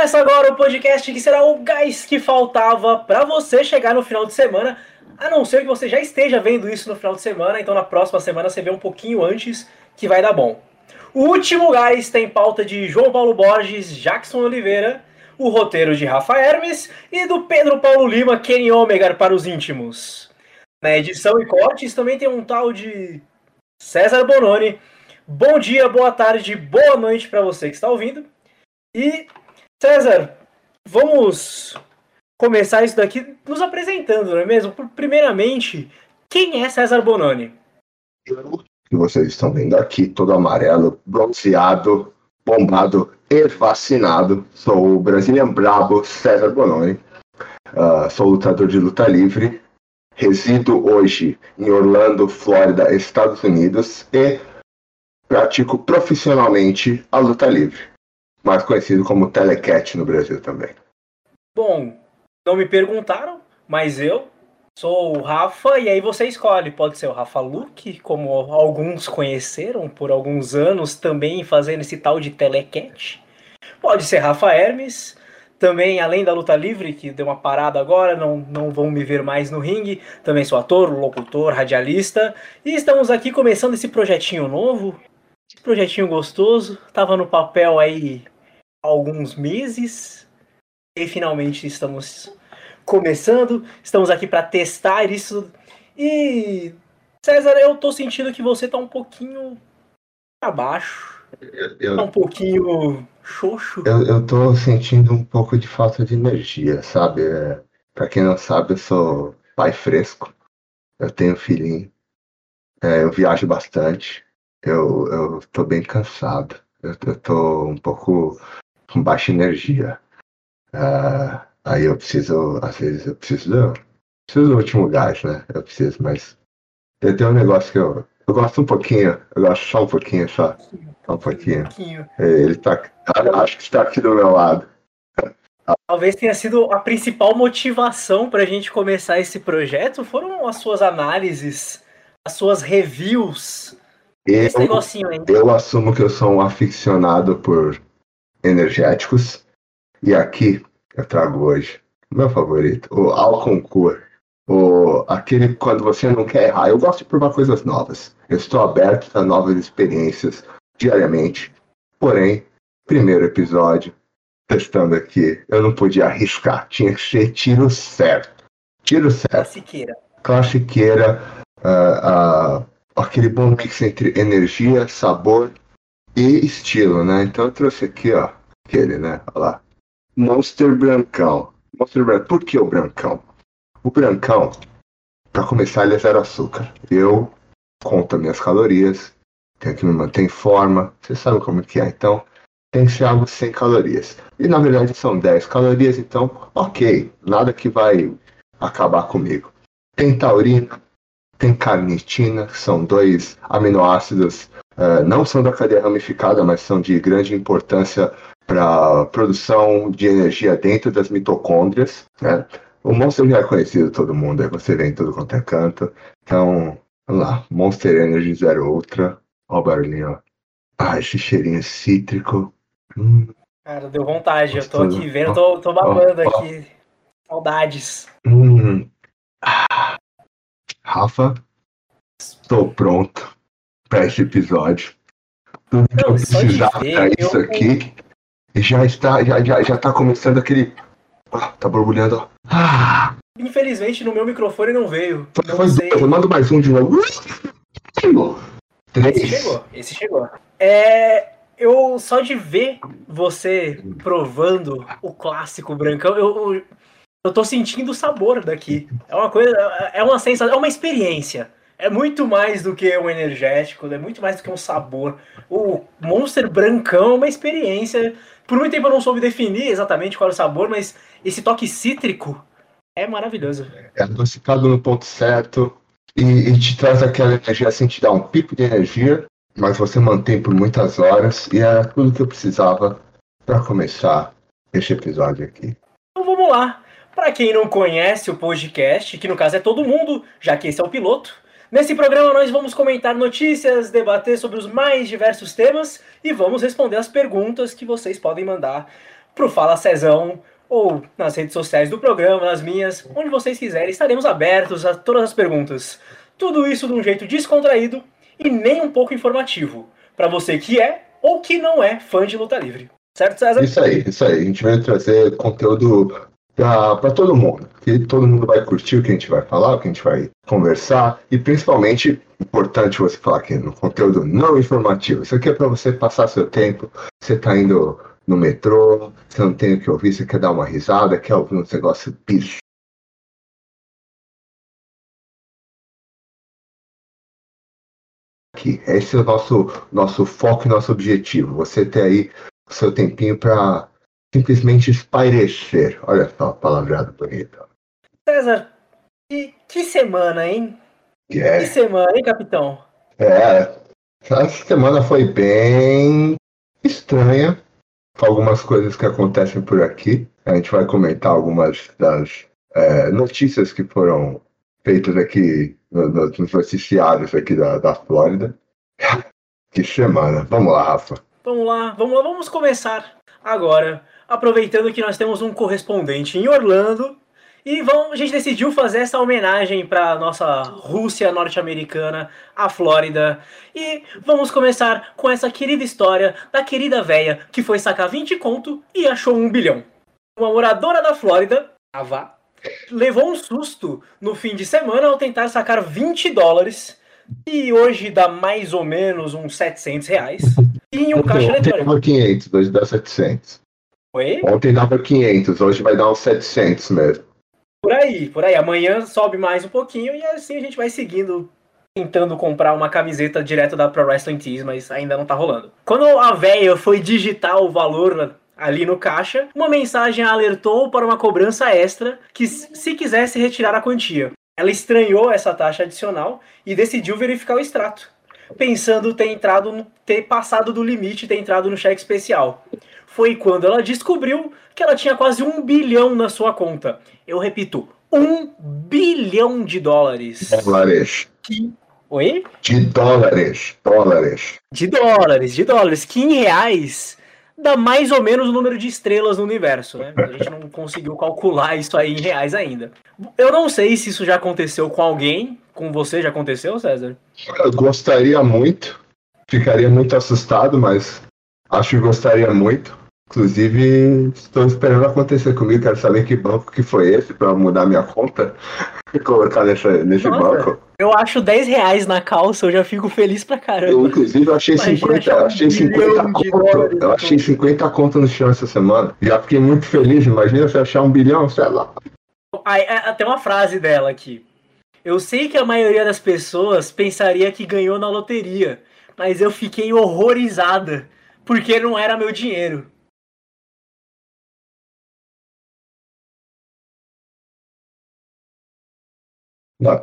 Começa agora o podcast que será o gás que faltava para você chegar no final de semana, a não ser que você já esteja vendo isso no final de semana, então na próxima semana você vê um pouquinho antes que vai dar bom. O último gás tem pauta de João Paulo Borges, Jackson Oliveira, o roteiro de Rafa Hermes e do Pedro Paulo Lima, Kenny Omega para os íntimos. Na edição e cortes também tem um tal de César Bononi. Bom dia, boa tarde, boa noite para você que está ouvindo. E César, vamos começar isso daqui nos apresentando, não é mesmo? Primeiramente, quem é César Bononi? Que vocês estão vendo aqui, todo amarelo, bronzeado, bombado e vacinado. Sou o Brazilian Brabo César Bononi. Uh, sou lutador de luta livre. Resido hoje em Orlando, Flórida, Estados Unidos e pratico profissionalmente a luta livre mais conhecido como Telecat no Brasil também. Bom, não me perguntaram, mas eu sou o Rafa e aí você escolhe. Pode ser o Rafa Luke, como alguns conheceram por alguns anos também fazendo esse tal de Telecat. Pode ser Rafa Hermes, também além da luta livre, que deu uma parada agora, não, não vão me ver mais no ringue. Também sou ator, locutor, radialista. E estamos aqui começando esse projetinho novo. Esse projetinho gostoso. Tava no papel aí alguns meses e finalmente estamos começando. Estamos aqui para testar isso. E César, eu tô sentindo que você tá um pouquinho abaixo. Eu, tá um pouquinho xoxo. Eu, eu tô sentindo um pouco de falta de energia, sabe? É, para quem não sabe, eu sou pai fresco. Eu tenho filhinho. É, eu viajo bastante. Eu, eu tô bem cansado. Eu, eu tô um pouco com baixa energia. Uh, aí eu preciso, às vezes eu preciso do, preciso do último gás, né? Eu preciso, mas tem, tem um negócio que eu, eu gosto um pouquinho, eu gosto só um pouquinho, só, só um pouquinho. É, ele tá, acho que está aqui do meu lado. Talvez tenha sido a principal motivação para a gente começar esse projeto foram as suas análises, as suas reviews. Eu, esse negocinho aí. eu assumo que eu sou um aficionado por energéticos. E aqui eu trago hoje meu favorito, o Alconcourt. O, aquele quando você não quer errar. Eu gosto de provar coisas novas. Eu estou aberto a novas experiências diariamente. Porém, primeiro episódio, testando aqui, eu não podia arriscar. Tinha que ser tiro certo. Tiro certo. Classiqueira. Classiqueira. Uh, uh, aquele bom mix entre energia, sabor e estilo, né? Então eu trouxe aqui, ó, aquele, né? Olha lá. Monster Brancão. Monster Brancão. Por que o Brancão? O Brancão, para começar, ele é zero açúcar. Eu conto minhas calorias, tenho que me manter em forma. Você sabe como que é, então tem que ser algo sem calorias. E na verdade são 10 calorias, então ok, nada que vai acabar comigo. Tem taurina, tem carnitina, que são dois aminoácidos uh, não são da cadeia ramificada, mas são de grande importância para a produção de energia dentro das mitocôndrias. Né? O Monster já é conhecido todo mundo, aí você vê em todo quanto é canto. Então, vamos lá, Monster Energy Zero Ultra. Olha o barulhinho, ó. Ah, esse cheirinho cítrico. Hum. Cara, deu vontade, eu tô aqui vendo, tô, tô babando oh, oh. aqui. Saudades. Hum. Ah. Rafa, estou pronto para esse episódio. Tudo que eu precisava para isso eu... aqui já está, já, já, já tá começando aquele. Ah, tá borbulhando. Ah. Infelizmente no meu microfone não veio. Não foi. Eu mando mais um de novo. Três. Esse chegou, esse chegou. É, eu só de ver você provando o clássico brancão, eu, eu, eu tô sentindo o sabor daqui. É uma coisa, é uma sensação, é uma experiência é muito mais do que um energético, é muito mais do que um sabor. O Monster Brancão é uma experiência. Por muito tempo eu não soube definir exatamente qual é o sabor, mas esse toque cítrico é maravilhoso. É adocicado no ponto certo e, e, te traz aquela energia assim, te dá um pico de energia, mas você mantém por muitas horas e é tudo que eu precisava para começar este episódio aqui. Então vamos lá. Para quem não conhece o podcast, que no caso é todo mundo, já que esse é o piloto, Nesse programa nós vamos comentar notícias, debater sobre os mais diversos temas e vamos responder as perguntas que vocês podem mandar pro Fala Cezão ou nas redes sociais do programa, nas minhas, onde vocês quiserem, estaremos abertos a todas as perguntas. Tudo isso de um jeito descontraído e nem um pouco informativo, para você que é ou que não é fã de luta livre. Certo, César? Isso aí, isso aí. A gente vai trazer conteúdo para todo mundo. Que todo mundo vai curtir o que a gente vai falar, o que a gente vai conversar. E principalmente, importante você falar aqui no conteúdo não informativo. Isso aqui é para você passar seu tempo. Você tá indo no metrô, você não tem o que ouvir, você quer dar uma risada, quer ouvir um negócio bicho. Aqui. Esse é o nosso, nosso foco e nosso objetivo. Você ter aí o seu tempinho para simplesmente espairecer. Olha só a palavreada bonita. César, que, que semana, hein? Yeah. Que semana, hein, capitão? É, essa semana foi bem estranha, com algumas coisas que acontecem por aqui. A gente vai comentar algumas das é, notícias que foram feitas aqui no, no, nos noticiários aqui da, da Flórida. Que semana. Vamos lá, Rafa. Vamos lá, vamos lá, vamos começar agora, aproveitando que nós temos um correspondente em Orlando. E vamos, a gente decidiu fazer essa homenagem para nossa Rússia norte-americana, a Flórida. E vamos começar com essa querida história da querida véia que foi sacar 20 conto e achou um bilhão. Uma moradora da Flórida, a Vá, levou um susto no fim de semana ao tentar sacar 20 dólares. E hoje dá mais ou menos uns 700 reais. Em um caixa eletrônico. dava 500, hoje dá 700. Oi? Ontem dava 500, hoje vai dar uns 700 mesmo. Por aí, por aí. Amanhã sobe mais um pouquinho e assim a gente vai seguindo, tentando comprar uma camiseta direto da Pro Wrestling Tees, mas ainda não tá rolando. Quando a véia foi digitar o valor ali no caixa, uma mensagem alertou para uma cobrança extra que se quisesse retirar a quantia. Ela estranhou essa taxa adicional e decidiu verificar o extrato, pensando ter entrado, ter passado do limite, ter entrado no cheque especial. Foi quando ela descobriu que ela tinha quase um bilhão na sua conta. Eu repito, um bilhão de dólares. Dólares. Oi? De dólares. Dólares. De dólares, de dólares, que em reais dá mais ou menos o número de estrelas no universo, né? A gente não conseguiu calcular isso aí em reais ainda. Eu não sei se isso já aconteceu com alguém, com você já aconteceu, César? Eu gostaria muito. Ficaria muito assustado, mas acho que gostaria muito. Inclusive, estou esperando acontecer comigo. Quero saber que banco que foi esse para mudar minha conta e colocar nessa, nesse Nossa. banco. Eu acho 10 reais na calça, eu já fico feliz pra Eu, caramba. inclusive, eu achei Imagina 50, achar eu um achei 50 bilhão de conto. dólares, Eu achei 50 conto no chão essa semana. Já fiquei muito feliz. Imagina se eu achar um bilhão, sei lá. Aí, é, tem uma frase dela aqui. Eu sei que a maioria das pessoas pensaria que ganhou na loteria, mas eu fiquei horrorizada, porque não era meu dinheiro.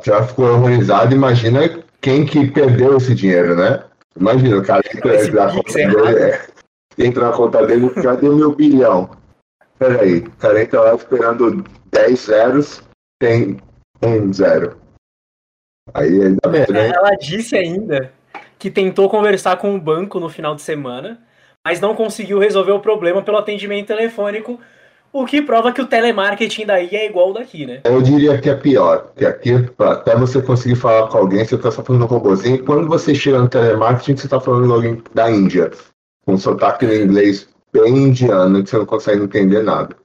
Já ficou horrorizado. Imagina quem que perdeu esse dinheiro, né? Imagina, o cara Esse entra na conta errado. dele, é, entra na conta dele, cadê meu bilhão? Peraí, o cara entra lá esperando 10 zeros, tem um zero. Aí ainda bem, né? Ela disse ainda que tentou conversar com o banco no final de semana, mas não conseguiu resolver o problema pelo atendimento telefônico, o que prova que o telemarketing daí é igual daqui, né? Eu diria que é pior, que aqui, até você conseguir falar com alguém, você tá só falando com um robôzinho. Quando você chega no telemarketing, você tá falando com alguém da Índia, com um sotaque em inglês bem indiano, que você não consegue entender nada.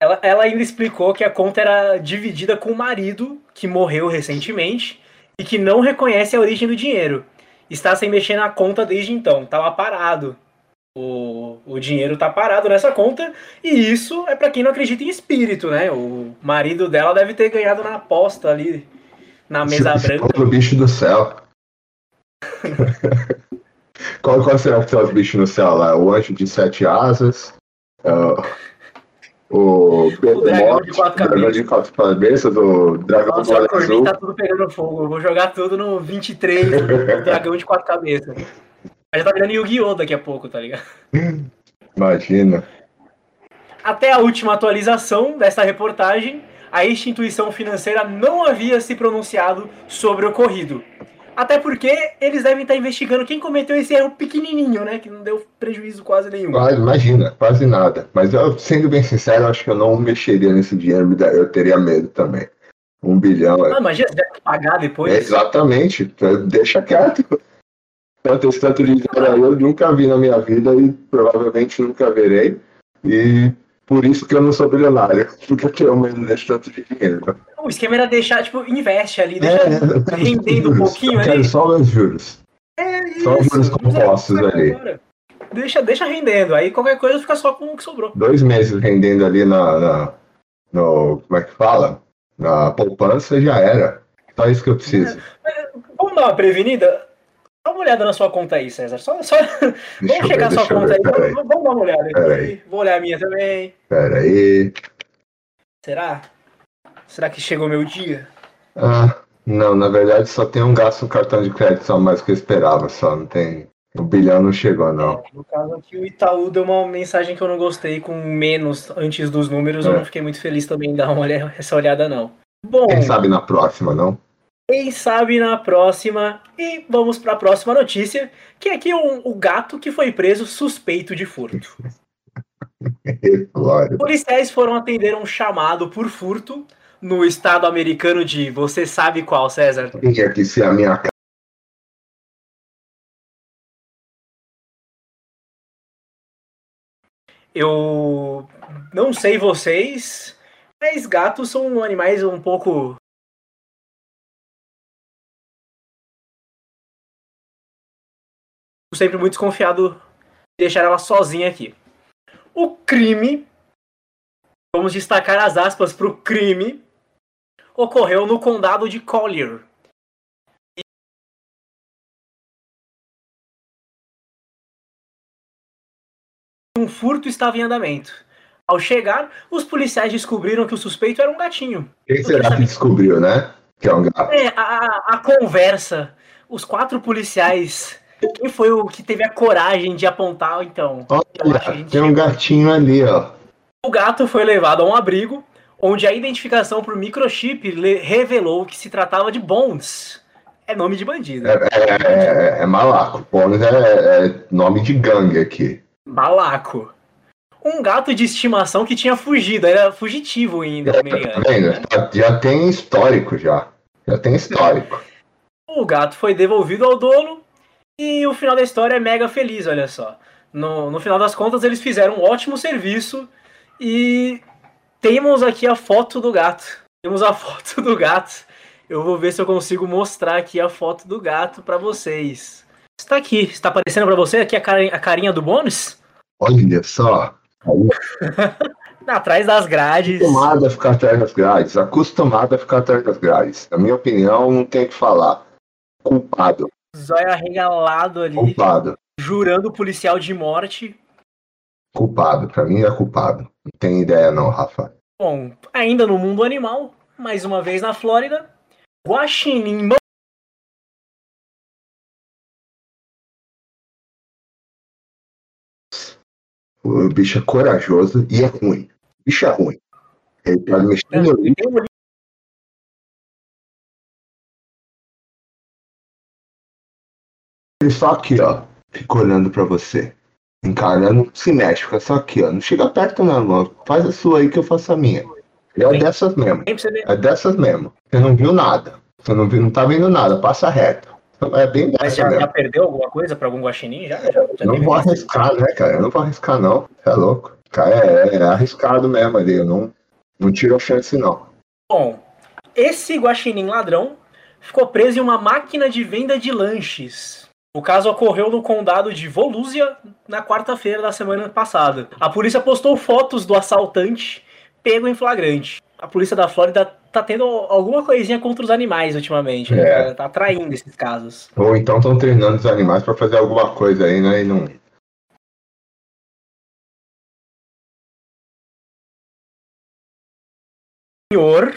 Ela, ela ainda explicou que a conta era dividida com o marido, que morreu recentemente, e que não reconhece a origem do dinheiro. Está sem mexer na conta desde então, estava parado. O, o dinheiro tá parado nessa conta, e isso é para quem não acredita em espírito, né? O marido dela deve ter ganhado na aposta ali na mesa Esse- branca. outro bicho do céu. qual, qual será que são os bichos no céu lá? O anjo de sete asas, ah, o Pedro dragão de quatro o dragão de quatro cabeças, o dragão Nossa, do azul. tá tudo pegando fogo. Eu vou jogar tudo no 23, no dragão de quatro cabeças. Já tá virando Yu-Gi-Oh! daqui a pouco, tá ligado? Imagina. Até a última atualização dessa reportagem, a instituição financeira não havia se pronunciado sobre o ocorrido. Até porque eles devem estar investigando quem cometeu esse erro pequenininho, né? Que não deu prejuízo quase nenhum. Ah, imagina, quase nada. Mas eu, sendo bem sincero, acho que eu não mexeria nesse dinheiro, eu teria medo também. Um bilhão. Ah, imagina, você deve pagar depois. É, exatamente, deixa quieto. Tanto de dinheiro eu nunca vi na minha vida e provavelmente nunca verei. E por isso que eu não sou bilionário, porque eu tenho medo desse tanto de dinheiro. O esquema era deixar, tipo, investe ali, deixa é, rendendo um pouquinho eu ali. Quero só os juros. É isso. Só os juros compostos ali. Deixa, deixa rendendo, aí qualquer coisa fica só com o que sobrou. Dois meses rendendo ali na, na no, como é que fala? Na poupança já era. Só isso que eu preciso. É, vamos dar uma prevenida? Dá uma olhada na sua conta aí, César. Só, só... Vamos checar a sua conta ver, aí. Vamos, vamos, dar uma olhada aqui. Vou olhar a minha também. Pera aí. Será? Será que chegou meu dia? Ah, não, na verdade só tem um gasto no cartão de crédito só mais que eu esperava, só não tem. O bilhão não chegou, não. É, no caso aqui, o Itaú deu uma mensagem que eu não gostei com menos antes dos números. É. Eu não fiquei muito feliz também em dar uma olhada, essa olhada, não. Bom. Quem sabe na próxima, não? Quem sabe na próxima. E vamos para a próxima notícia, que é que um, o gato que foi preso suspeito de furto. Policiais foram atender um chamado por furto no estado americano de você sabe qual, César? Quem é que se a minha Eu não sei vocês, mas gatos são animais um pouco sempre muito desconfiado de deixar ela sozinha aqui. O crime, vamos destacar as aspas para o crime, ocorreu no condado de Collier. Um furto estava em andamento. Ao chegar, os policiais descobriram que o suspeito era um gatinho. Quem será que descobriu, né? Que é um gato. É, a, a conversa. Os quatro policiais quem foi o que teve a coragem de apontar, então? Olha, tem um gatinho ali, ó. O gato foi levado a um abrigo, onde a identificação por microchip revelou que se tratava de Bones. É nome de bandido. É, é, é, é malaco. Bones é, é, nome de gangue aqui. Malaco. Um gato de estimação que tinha fugido, era fugitivo ainda. É, tá vendo? Já tem histórico já. Já tem histórico. O gato foi devolvido ao dono e o final da história é mega feliz, olha só. No, no final das contas, eles fizeram um ótimo serviço e temos aqui a foto do gato. Temos a foto do gato. Eu vou ver se eu consigo mostrar aqui a foto do gato para vocês. Está aqui, está aparecendo para você aqui a carinha, a carinha do bônus? Olha só. atrás das grades. Acostumado a ficar atrás das grades. Acostumado a ficar atrás das grades. Na minha opinião, não tem o que falar. Culpado. Zóio arregalado ali. Culpado. Jurando o policial de morte. Culpado, pra mim é culpado. Não tem ideia não, Rafa. Bom, ainda no mundo animal, mais uma vez na Flórida, Guaxinim O bicho é corajoso e é ruim. O bicho é ruim. Ele pode mexer no lixo. Só aqui, ó. Fica olhando pra você. Encarando, se mexe, fica só aqui, ó. Não chega perto não, irmão. Faz a sua aí que eu faço a minha. É dessas mesmo. É dessas mesmo. Você não viu nada. Você não, viu, não tá vendo nada, passa reto. É bem Mas já, já, perdeu alguma coisa pra algum guaxinim? Já, já, já não vou arriscar, né, cara? Eu não vou arriscar, não. É louco. Cara, é, é arriscado mesmo ali. Eu não, não tiro a chance, não. Bom, esse guaxinim ladrão ficou preso em uma máquina de venda de lanches. O caso ocorreu no condado de Volusia na quarta-feira da semana passada. A polícia postou fotos do assaltante pego em flagrante. A polícia da Flórida tá tendo alguma coisinha contra os animais ultimamente, né? É. Tá atraindo esses casos. Ou então estão treinando os animais para fazer alguma coisa aí, né? E não. O senhor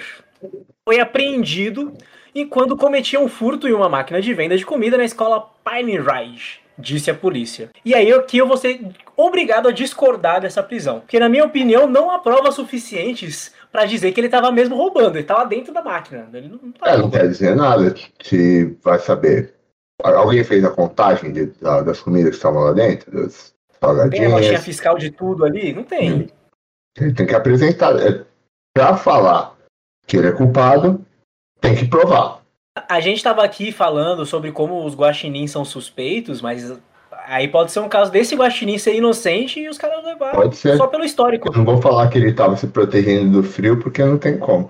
foi apreendido enquanto cometia um furto em uma máquina de venda de comida na escola Pine Ridge, disse a polícia. E aí aqui eu vou ser obrigado a discordar dessa prisão, porque na minha opinião não há provas suficientes para dizer que ele tava mesmo roubando, ele tava dentro da máquina. Ele não, não, é, não quer dizer nada, se vai saber. Alguém fez a contagem de, da, das comidas que estavam lá dentro? Das tem a fiscal de tudo ali? Não tem. Ele tem que apresentar. É, para falar que ele é culpado, tem que provar. A gente estava aqui falando sobre como os guaxinins são suspeitos, mas aí pode ser um caso desse guaxinim ser inocente e os caras levaram só pelo histórico. Eu não vou falar que ele estava se protegendo do frio, porque não tem como.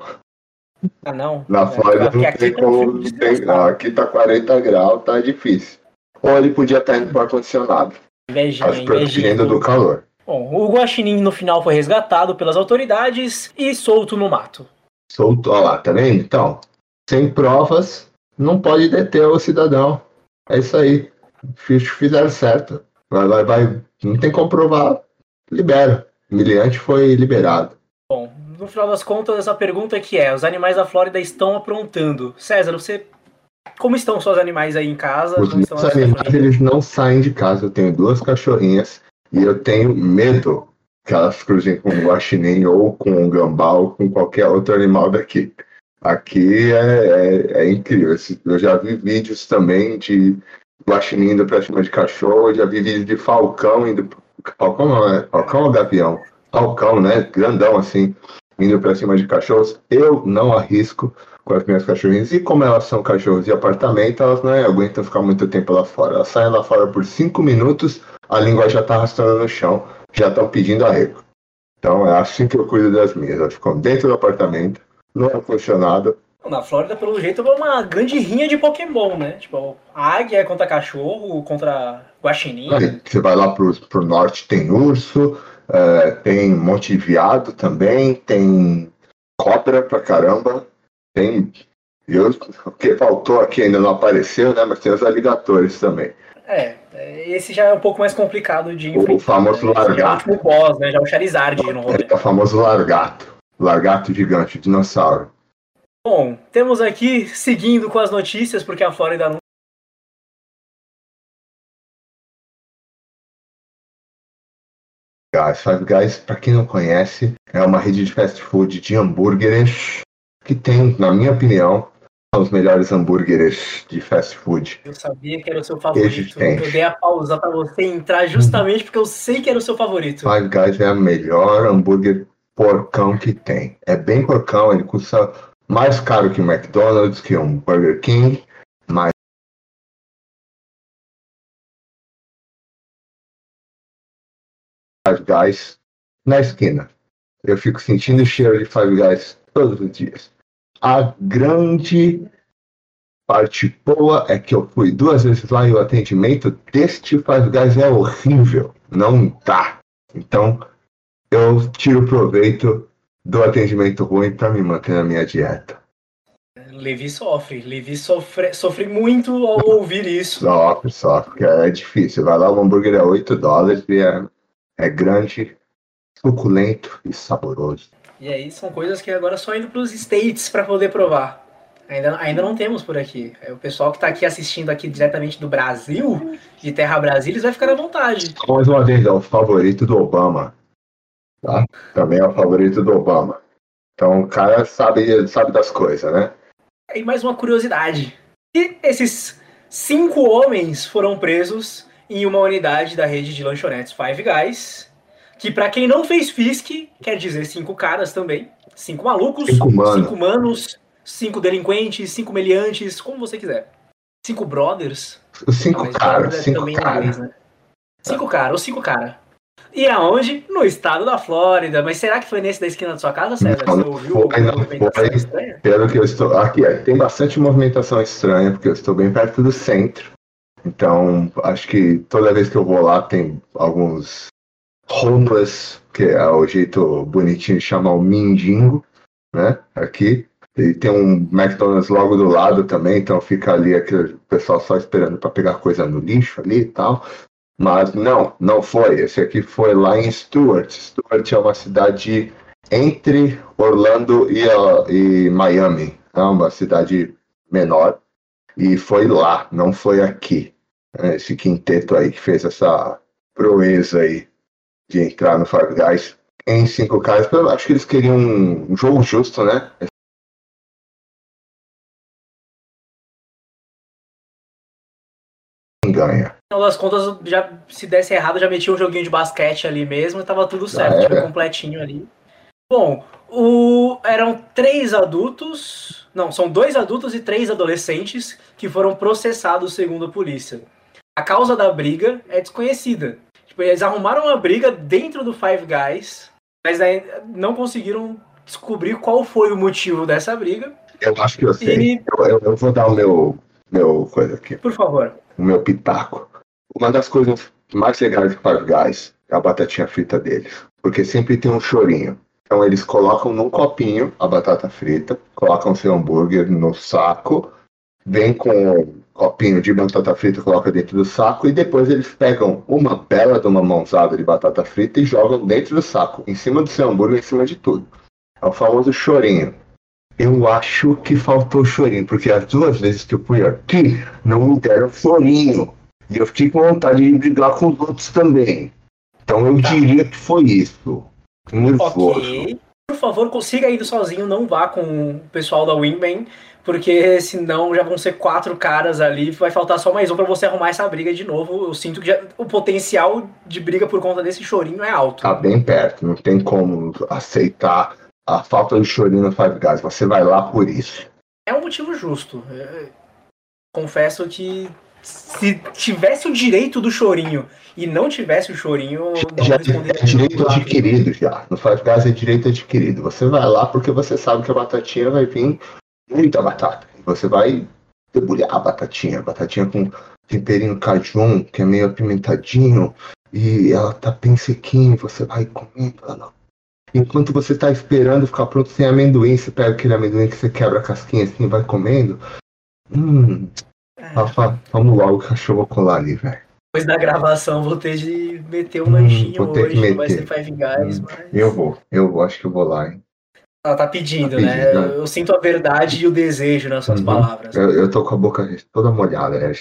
Ah, não? Na é, Flórida não tem tá como. Tem, aqui tá 40 graus, tá difícil. Ou ele podia estar indo para ar-condicionado. Invejinha, se protegendo do calor. Bom, o Guaxinim no final foi resgatado pelas autoridades e solto no mato. Solto, olha lá, tá vendo? Então, sem provas, não pode deter o cidadão. É isso aí. Fizeram certo. Vai, vai, vai. Não tem como provar, libera. O miliante foi liberado. Bom, no final das contas, essa pergunta que é: os animais da Flórida estão aprontando. César, você. Como estão seus animais aí em casa? Os meus animais, eles não saem de casa. Eu tenho duas cachorrinhas e eu tenho medo que elas cruzem com o guaxinim ou com o gambá ou com qualquer outro animal daqui. Aqui é, é, é incrível. Eu já vi vídeos também de guaxinim indo pra cima de cachorro, eu já vi vídeos de falcão indo. Falcão não, é? Falcão ou gavião? Falcão, né? Grandão assim, indo pra cima de cachorros. Eu não arrisco com as minhas cachorrinhas. E como elas são cachorros de apartamento, elas não aguentam ficar muito tempo lá fora. Elas saem lá fora por cinco minutos, a língua já está arrastando no chão, já estão pedindo arrego. Então é assim que eu cuido das minhas. Elas ficam dentro do apartamento, no ar-condicionado. Na Flórida, pelo jeito, é uma grande rinha de Pokémon, né? Tipo, águia contra cachorro, contra guaxinim. você vai lá pro, pro norte, tem urso, é, tem monte de viado também, tem cobra pra caramba, tem... Eu, o que faltou aqui ainda não apareceu, né? Mas tem os aligatores também. É, esse já é um pouco mais complicado de enfrentar. O famoso né? largato. É o boss, né? Já é o Charizard. É o famoso largato. Largato gigante, dinossauro. Bom, temos aqui, seguindo com as notícias, porque a Flórida não Guys, Five Guys, para quem não conhece, é uma rede de fast food de hambúrgueres que tem, na minha opinião, os melhores hambúrgueres de fast food. Eu sabia que era o seu favorito. Eu dei a pausa para você entrar justamente porque eu sei que era o seu favorito. Five Guys é o melhor hambúrguer porcão que tem. É bem porcão, ele custa mais caro que o McDonald's, que um Burger King, mas Five Guys na esquina. Eu fico sentindo o cheiro de Five Guys todos os dias. A grande parte boa é que eu fui duas vezes lá e o atendimento deste Five Guys é horrível. Não dá. Então, eu tiro proveito do atendimento ruim para me manter na minha dieta. Levi sofre. Levi sofre, sofre muito ao ouvir isso. Sofre, sofre, é difícil. Vai lá, o hambúrguer é 8 dólares e é, é grande, suculento e saboroso. E aí são coisas que agora só indo para os States para poder provar. Ainda, ainda não temos por aqui. É, o pessoal que está aqui assistindo aqui diretamente do Brasil, de Terra Brasília, vai ficar à vontade. Mais uma vez, é o favorito do Obama. Tá? Também é o favorito do Obama. Então o cara sabe, sabe das coisas, né? E mais uma curiosidade. E esses cinco homens foram presos em uma unidade da rede de lanchonetes Five Guys que para quem não fez FISC, quer dizer cinco caras também. Cinco malucos, cinco, mano. cinco manos, cinco delinquentes, cinco meliantes, como você quiser. Cinco brothers. Cinco caras, é cinco caras. Né? Cinco caras, os cinco caras. E aonde? No estado da Flórida. Mas será que foi nesse da esquina da sua casa, César? Não, você ouviu foi, não foi. Pelo que eu estou. Aqui, tem bastante movimentação estranha, porque eu estou bem perto do centro. Então, acho que toda vez que eu vou lá tem alguns homeless, que é o jeito bonitinho de chamar o mindingo, né? Aqui. E tem um McDonald's logo do lado também, então fica ali aquele pessoal só esperando para pegar coisa no lixo ali e tal. Mas não, não foi. Esse aqui foi lá em Stuart. Stuart é uma cidade entre Orlando e, uh, e Miami. É uma cidade menor. E foi lá, não foi aqui. Esse quinteto aí que fez essa proeza aí de entrar no Five Guys. em cinco caras. Eu acho que eles queriam um jogo justo, né? Ganha. Final das contas, já, se desse errado, já metia um joguinho de basquete ali mesmo tava tudo certo, tipo, completinho ali. Bom, o, eram três adultos, não, são dois adultos e três adolescentes que foram processados segundo a polícia. A causa da briga é desconhecida. Tipo, eles arrumaram uma briga dentro do Five Guys, mas não conseguiram descobrir qual foi o motivo dessa briga. Eu acho que eu sei. E... Eu, eu, eu, vou dar o meu, meu coisa aqui. Por favor. O meu pitaco. Uma das coisas mais legais do Five Guys é a batatinha frita deles. Porque sempre tem um chorinho. Então eles colocam num copinho a batata frita, colocam seu hambúrguer no saco, vem com copinho de batata frita, coloca dentro do saco e depois eles pegam uma bela de uma mãozada de batata frita e jogam dentro do saco, em cima do seu hambúrguer, em cima de tudo. É o famoso chorinho. Eu acho que faltou chorinho, porque as duas vezes que eu fui aqui, não me deram chorinho. E eu fiquei com vontade de brigar com os outros também. Então eu tá. diria que foi isso. Nervoso. Ok. Por favor, consiga ir sozinho, não vá com o pessoal da Wingman porque senão já vão ser quatro caras ali, vai faltar só mais um para você arrumar essa briga de novo. Eu sinto que já, o potencial de briga por conta desse chorinho é alto. Tá bem perto, não tem como aceitar a falta de chorinho no Five Guys. Você vai lá por isso. É um motivo justo. É, confesso que se tivesse o direito do chorinho e não tivesse o chorinho, já, é direito adquirido já. No Five Guys é direito adquirido. Você vai lá porque você sabe que a batatinha vai vir muita batata. Você vai debulhar a batatinha, batatinha com temperinho cajun, que é meio apimentadinho, e ela tá bem sequinha, você vai comendo ela. Enquanto você tá esperando ficar pronto sem amendoim, você pega aquele amendoim que você quebra a casquinha assim e vai comendo. Hum. Rafa, vamos logo que eu vou colar ali, velho. Depois da gravação vou ter de meter um hum, lanchinho hoje, meter. vai ser Five Guys, hum, mas... Eu vou, eu acho que eu vou lá, hein. Ela tá pedindo, tá né? pedindo né? Eu sinto a verdade e o desejo nas suas uhum. palavras. Eu, eu, tô com a boca toda molhada, né,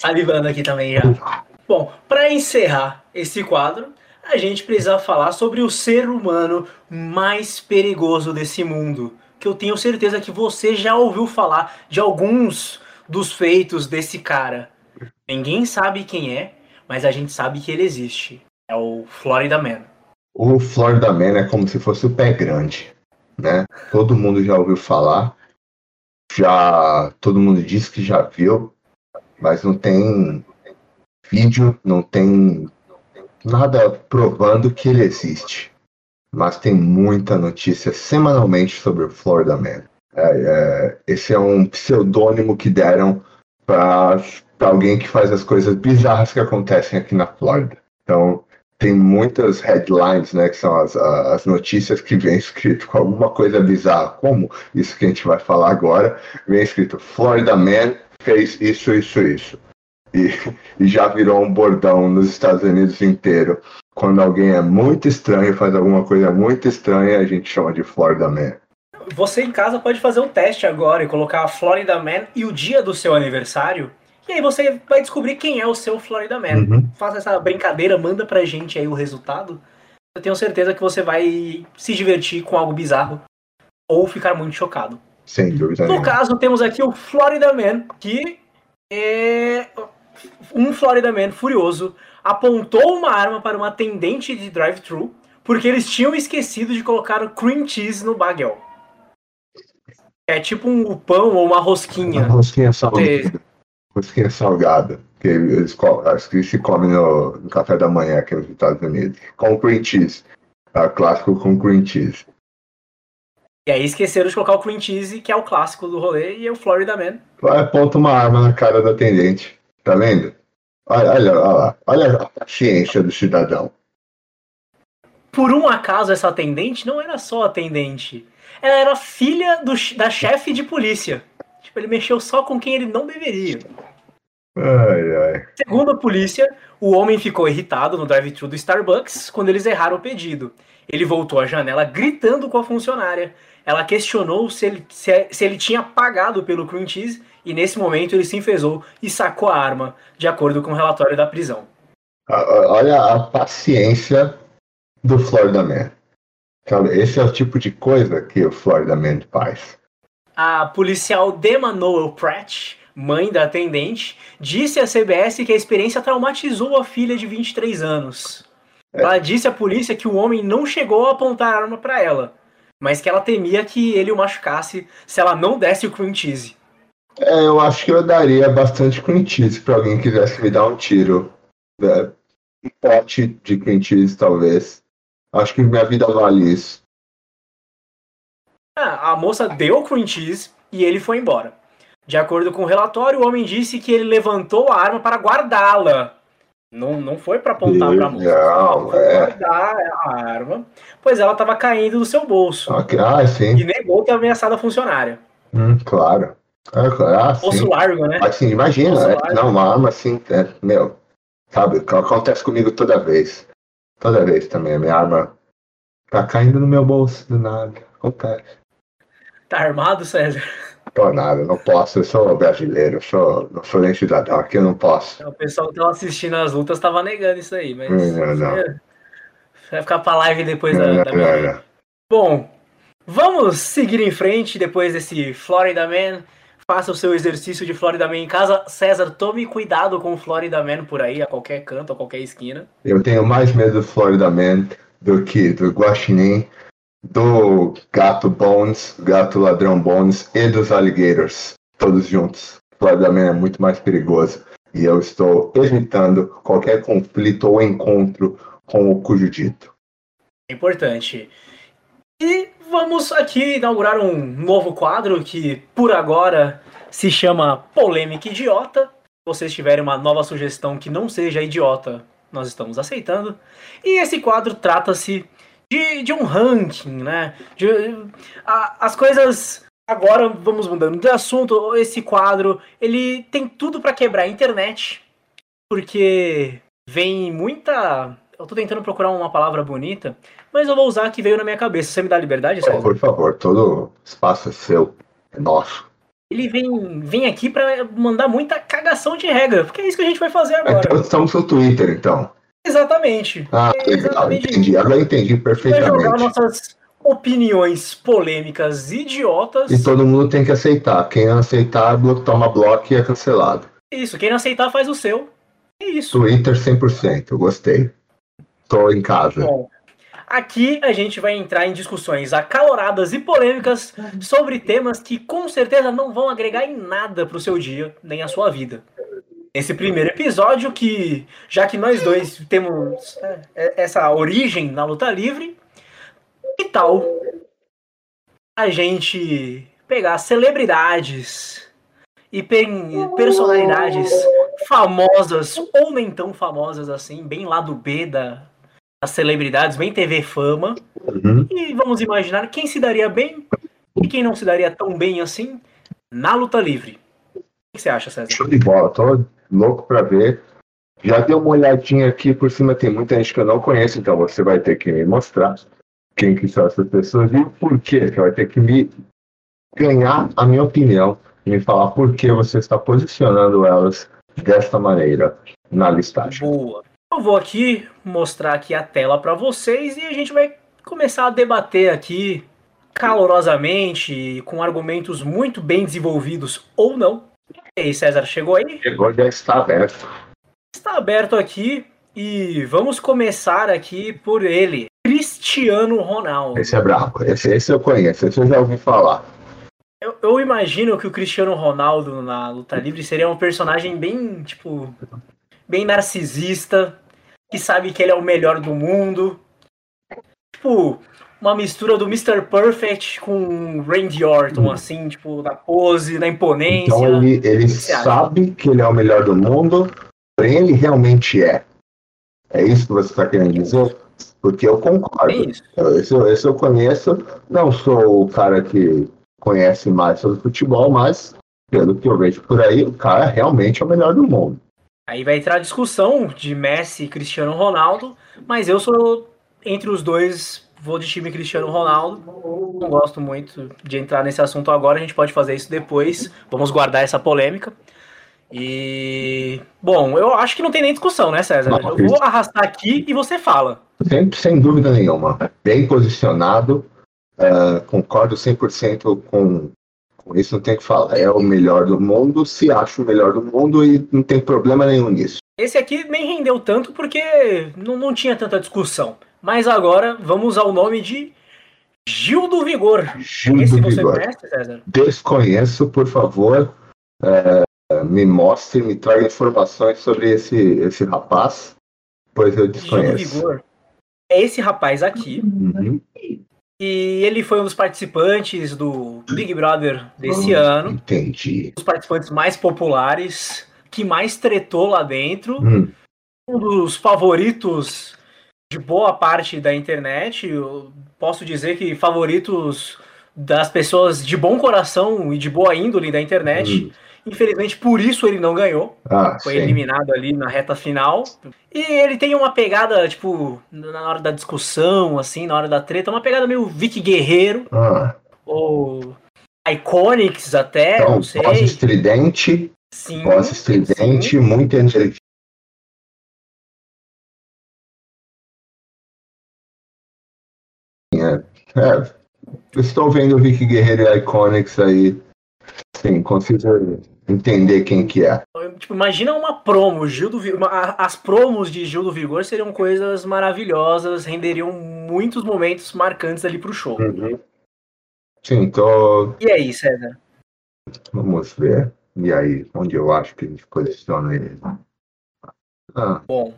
Salivando aqui também já. Bom, para encerrar esse quadro, a gente precisa falar sobre o ser humano mais perigoso desse mundo. Que eu tenho certeza que você já ouviu falar de alguns dos feitos desse cara. Ninguém sabe quem é, mas a gente sabe que ele existe. É o Florida Man. O Florida Man é como se fosse o pé grande né? Todo mundo já ouviu falar, já todo mundo diz que já viu, mas não tem vídeo, não tem nada provando que ele existe. Mas tem muita notícia semanalmente sobre o Florida Man. É, é, esse é um pseudônimo que deram para alguém que faz as coisas bizarras que acontecem aqui na Flórida. Então, tem muitas headlines, né, que são as, as notícias que vem escrito com alguma coisa bizarra, como isso que a gente vai falar agora, vem escrito Florida Man fez isso, isso, isso. E, e já virou um bordão nos Estados Unidos inteiro. Quando alguém é muito estranho, faz alguma coisa muito estranha, a gente chama de Florida Man. Você em casa pode fazer um teste agora e colocar Florida Man e o dia do seu aniversário e aí você vai descobrir quem é o seu Florida Man. Uhum. Faça essa brincadeira, manda pra gente aí o resultado. Eu tenho certeza que você vai se divertir com algo bizarro ou ficar muito chocado. Sem dúvida. No caso, temos aqui o Florida Man, que é um Florida Man furioso apontou uma arma para uma atendente de drive-thru porque eles tinham esquecido de colocar o cream cheese no bagel. É tipo um pão ou uma rosquinha. Uma rosquinha salgada rosquinha salgada, que eles acho que se come no, no, café da manhã aqui nos Estados Unidos, com cream cheese, tá? clássico com cream cheese. E aí esqueceram de colocar o cream cheese, que é o clássico do rolê, e é o Florida Man. Aponta uma arma na cara do atendente, tá vendo? Olha, olha, olha, olha a paciência do cidadão. Por um acaso, essa atendente não era só atendente. Ela era filha do, da chefe de polícia. Tipo, ele mexeu só com quem ele não deveria. Ai, ai. Segundo a polícia, o homem ficou irritado no drive-thru do Starbucks quando eles erraram o pedido. Ele voltou à janela gritando com a funcionária. Ela questionou se ele, se, se ele tinha pagado pelo cream cheese e nesse momento ele se enfesou e sacou a arma, de acordo com o relatório da prisão. Olha a paciência do Florida Man. Sabe, esse é o tipo de coisa que o Florida Man faz. A policial Dema Noel Pratt, mãe da atendente, disse à CBS que a experiência traumatizou a filha de 23 anos. Ela disse à polícia que o homem não chegou a apontar a arma para ela, mas que ela temia que ele o machucasse se ela não desse o cream cheese. É, eu acho que eu daria bastante cream cheese pra alguém que quisesse me dar um tiro. É, um pote de cream cheese, talvez. Acho que minha vida vale isso. Ah, a moça deu o cream cheese e ele foi embora. De acordo com o relatório, o homem disse que ele levantou a arma para guardá-la. Não, não foi para apontar para a moça. Não, foi é. guardar a arma, pois ela estava caindo do seu bolso. Ok, Ah, sim. E negou ter ameaçado a funcionária. Hum, claro. É, claro. Ah, Bolso sim. largo, né? Assim, imagina, é, largo. não, uma arma assim, é, meu, sabe, ac- acontece comigo toda vez. Toda vez também, a minha arma tá caindo no meu bolso do nada. Acontece. Tá armado, César? Tô nada, não posso, eu sou brasileiro, eu sou, não sou nem cidadão, aqui eu não posso. O pessoal que tava assistindo as lutas tava negando isso aí, mas. Não, não. É, Vai ficar pra live depois da, Não, da não, minha não. Bom, vamos seguir em frente depois desse Florida Man. Faça o seu exercício de Florida Man em casa. César, tome cuidado com o Florida Man por aí, a qualquer canto, a qualquer esquina. Eu tenho mais medo do Florida Man do que do Guaxinim, do Gato Bones, Gato Ladrão Bones e dos Alligators, todos juntos. Florida Man é muito mais perigoso e eu estou evitando qualquer conflito ou encontro com o cujo dito. É importante. E vamos aqui inaugurar um novo quadro que, por agora, se chama Polêmica Idiota. Se vocês tiverem uma nova sugestão que não seja idiota, nós estamos aceitando. E esse quadro trata-se de, de um ranking, né? De, a- as coisas. Agora vamos mudando de assunto. Esse quadro ele tem tudo para quebrar a internet, porque vem muita. Eu tô tentando procurar uma palavra bonita, mas eu vou usar a que veio na minha cabeça. Você me dá liberdade, César? Por favor, todo espaço é seu, é nosso. Ele vem, vem aqui pra mandar muita cagação de regra, porque é isso que a gente vai fazer agora. Então estamos no Twitter, então. Exatamente. Ah, É exatamente entendi. Agora entendi vai jogar perfeitamente. nossas opiniões polêmicas idiotas. E todo mundo tem que aceitar. Quem não aceitar, toma bloco e é cancelado. Isso, quem não aceitar faz o seu. É isso. Twitter 100%, eu gostei. Tô em casa. Aqui a gente vai entrar em discussões acaloradas e polêmicas sobre temas que com certeza não vão agregar em nada pro seu dia, nem à sua vida. Esse primeiro episódio, que já que nós dois temos é, essa origem na luta livre, que tal a gente pegar celebridades e pe- personalidades famosas ou nem tão famosas assim, bem lá do B da, das celebridades, bem TV fama, Uhum. e vamos imaginar quem se daria bem e quem não se daria tão bem assim na luta livre. O que você acha, César? Show de bola, tô louco pra ver. Já dei uma olhadinha aqui por cima, tem muita gente que eu não conheço, então você vai ter que me mostrar quem que são essas pessoas e o porquê. Você vai ter que me ganhar a minha opinião e me falar por que você está posicionando elas desta maneira na listagem. Boa. Eu vou aqui mostrar aqui a tela para vocês e a gente vai começar a debater aqui calorosamente, com argumentos muito bem desenvolvidos ou não. E aí, César, chegou aí? Chegou, já está aberto. Está aberto aqui e vamos começar aqui por ele, Cristiano Ronaldo. Esse é brabo, esse, esse eu conheço, esse eu já ouvi falar. Eu, eu imagino que o Cristiano Ronaldo na luta livre seria um personagem bem, tipo, bem narcisista, que sabe que ele é o melhor do mundo. Tipo, uma mistura do Mr. Perfect com Randy Orton, assim, tipo, na pose, na imponência. Então ele, ele sabe que ele é o melhor do mundo, porém ele realmente é. É isso que você está querendo dizer? Porque eu concordo. Bem isso. Eu- Esse, esse eu conheço. Não sou o cara que conhece mais sobre futebol, mas pelo que eu vejo por aí, o cara realmente é o melhor do mundo. Aí vai entrar a discussão de Messi e Cristiano Ronaldo, mas eu sou entre os dois, vou de time Cristiano Ronaldo. Não gosto muito de entrar nesse assunto agora, a gente pode fazer isso depois. Vamos guardar essa polêmica. E. Bom, eu acho que não tem nem discussão, né, César? Eu vou arrastar aqui e você fala. Sem, sem dúvida nenhuma. Bem posicionado. Uh, concordo 100% com, com isso, não tem que falar. É o melhor do mundo, se acha o melhor do mundo e não tem problema nenhum nisso. Esse aqui nem rendeu tanto porque não, não tinha tanta discussão. Mas agora vamos ao nome de Gil do Vigor. Gil Esse do você Vigor. conhece, César? Desconheço, por favor. É, me mostre, me traga informações sobre esse, esse rapaz, pois eu desconheço. Gil do Vigor é esse rapaz aqui. Uhum. E ele foi um dos participantes do Big Brother desse uhum. ano. Entendi. Um dos participantes mais populares, que mais tretou lá dentro. Uhum. Um dos favoritos de boa parte da internet. Eu posso dizer que favoritos das pessoas de bom coração e de boa índole da internet. Uhum. Infelizmente, por isso ele não ganhou. Ah, Foi sim. eliminado ali na reta final. E ele tem uma pegada, tipo, na hora da discussão, assim, na hora da treta, uma pegada meio Vic Guerreiro. Ah. Ou Iconics até, então, não sei. Voz estridente. Sim. Voz estridente, sim. muita energia. É, é, estou vendo o Vic Guerreiro e Iconics aí. Sim, consigo entender quem que é. Tipo, imagina uma promo, Gil do Vigor. As promos de Gil do Vigor seriam coisas maravilhosas, renderiam muitos momentos marcantes ali pro show. Uhum. Sim, tô. E aí, César? Vamos ver. E aí, onde eu acho que a gente posiciona ele? Ah, Bom.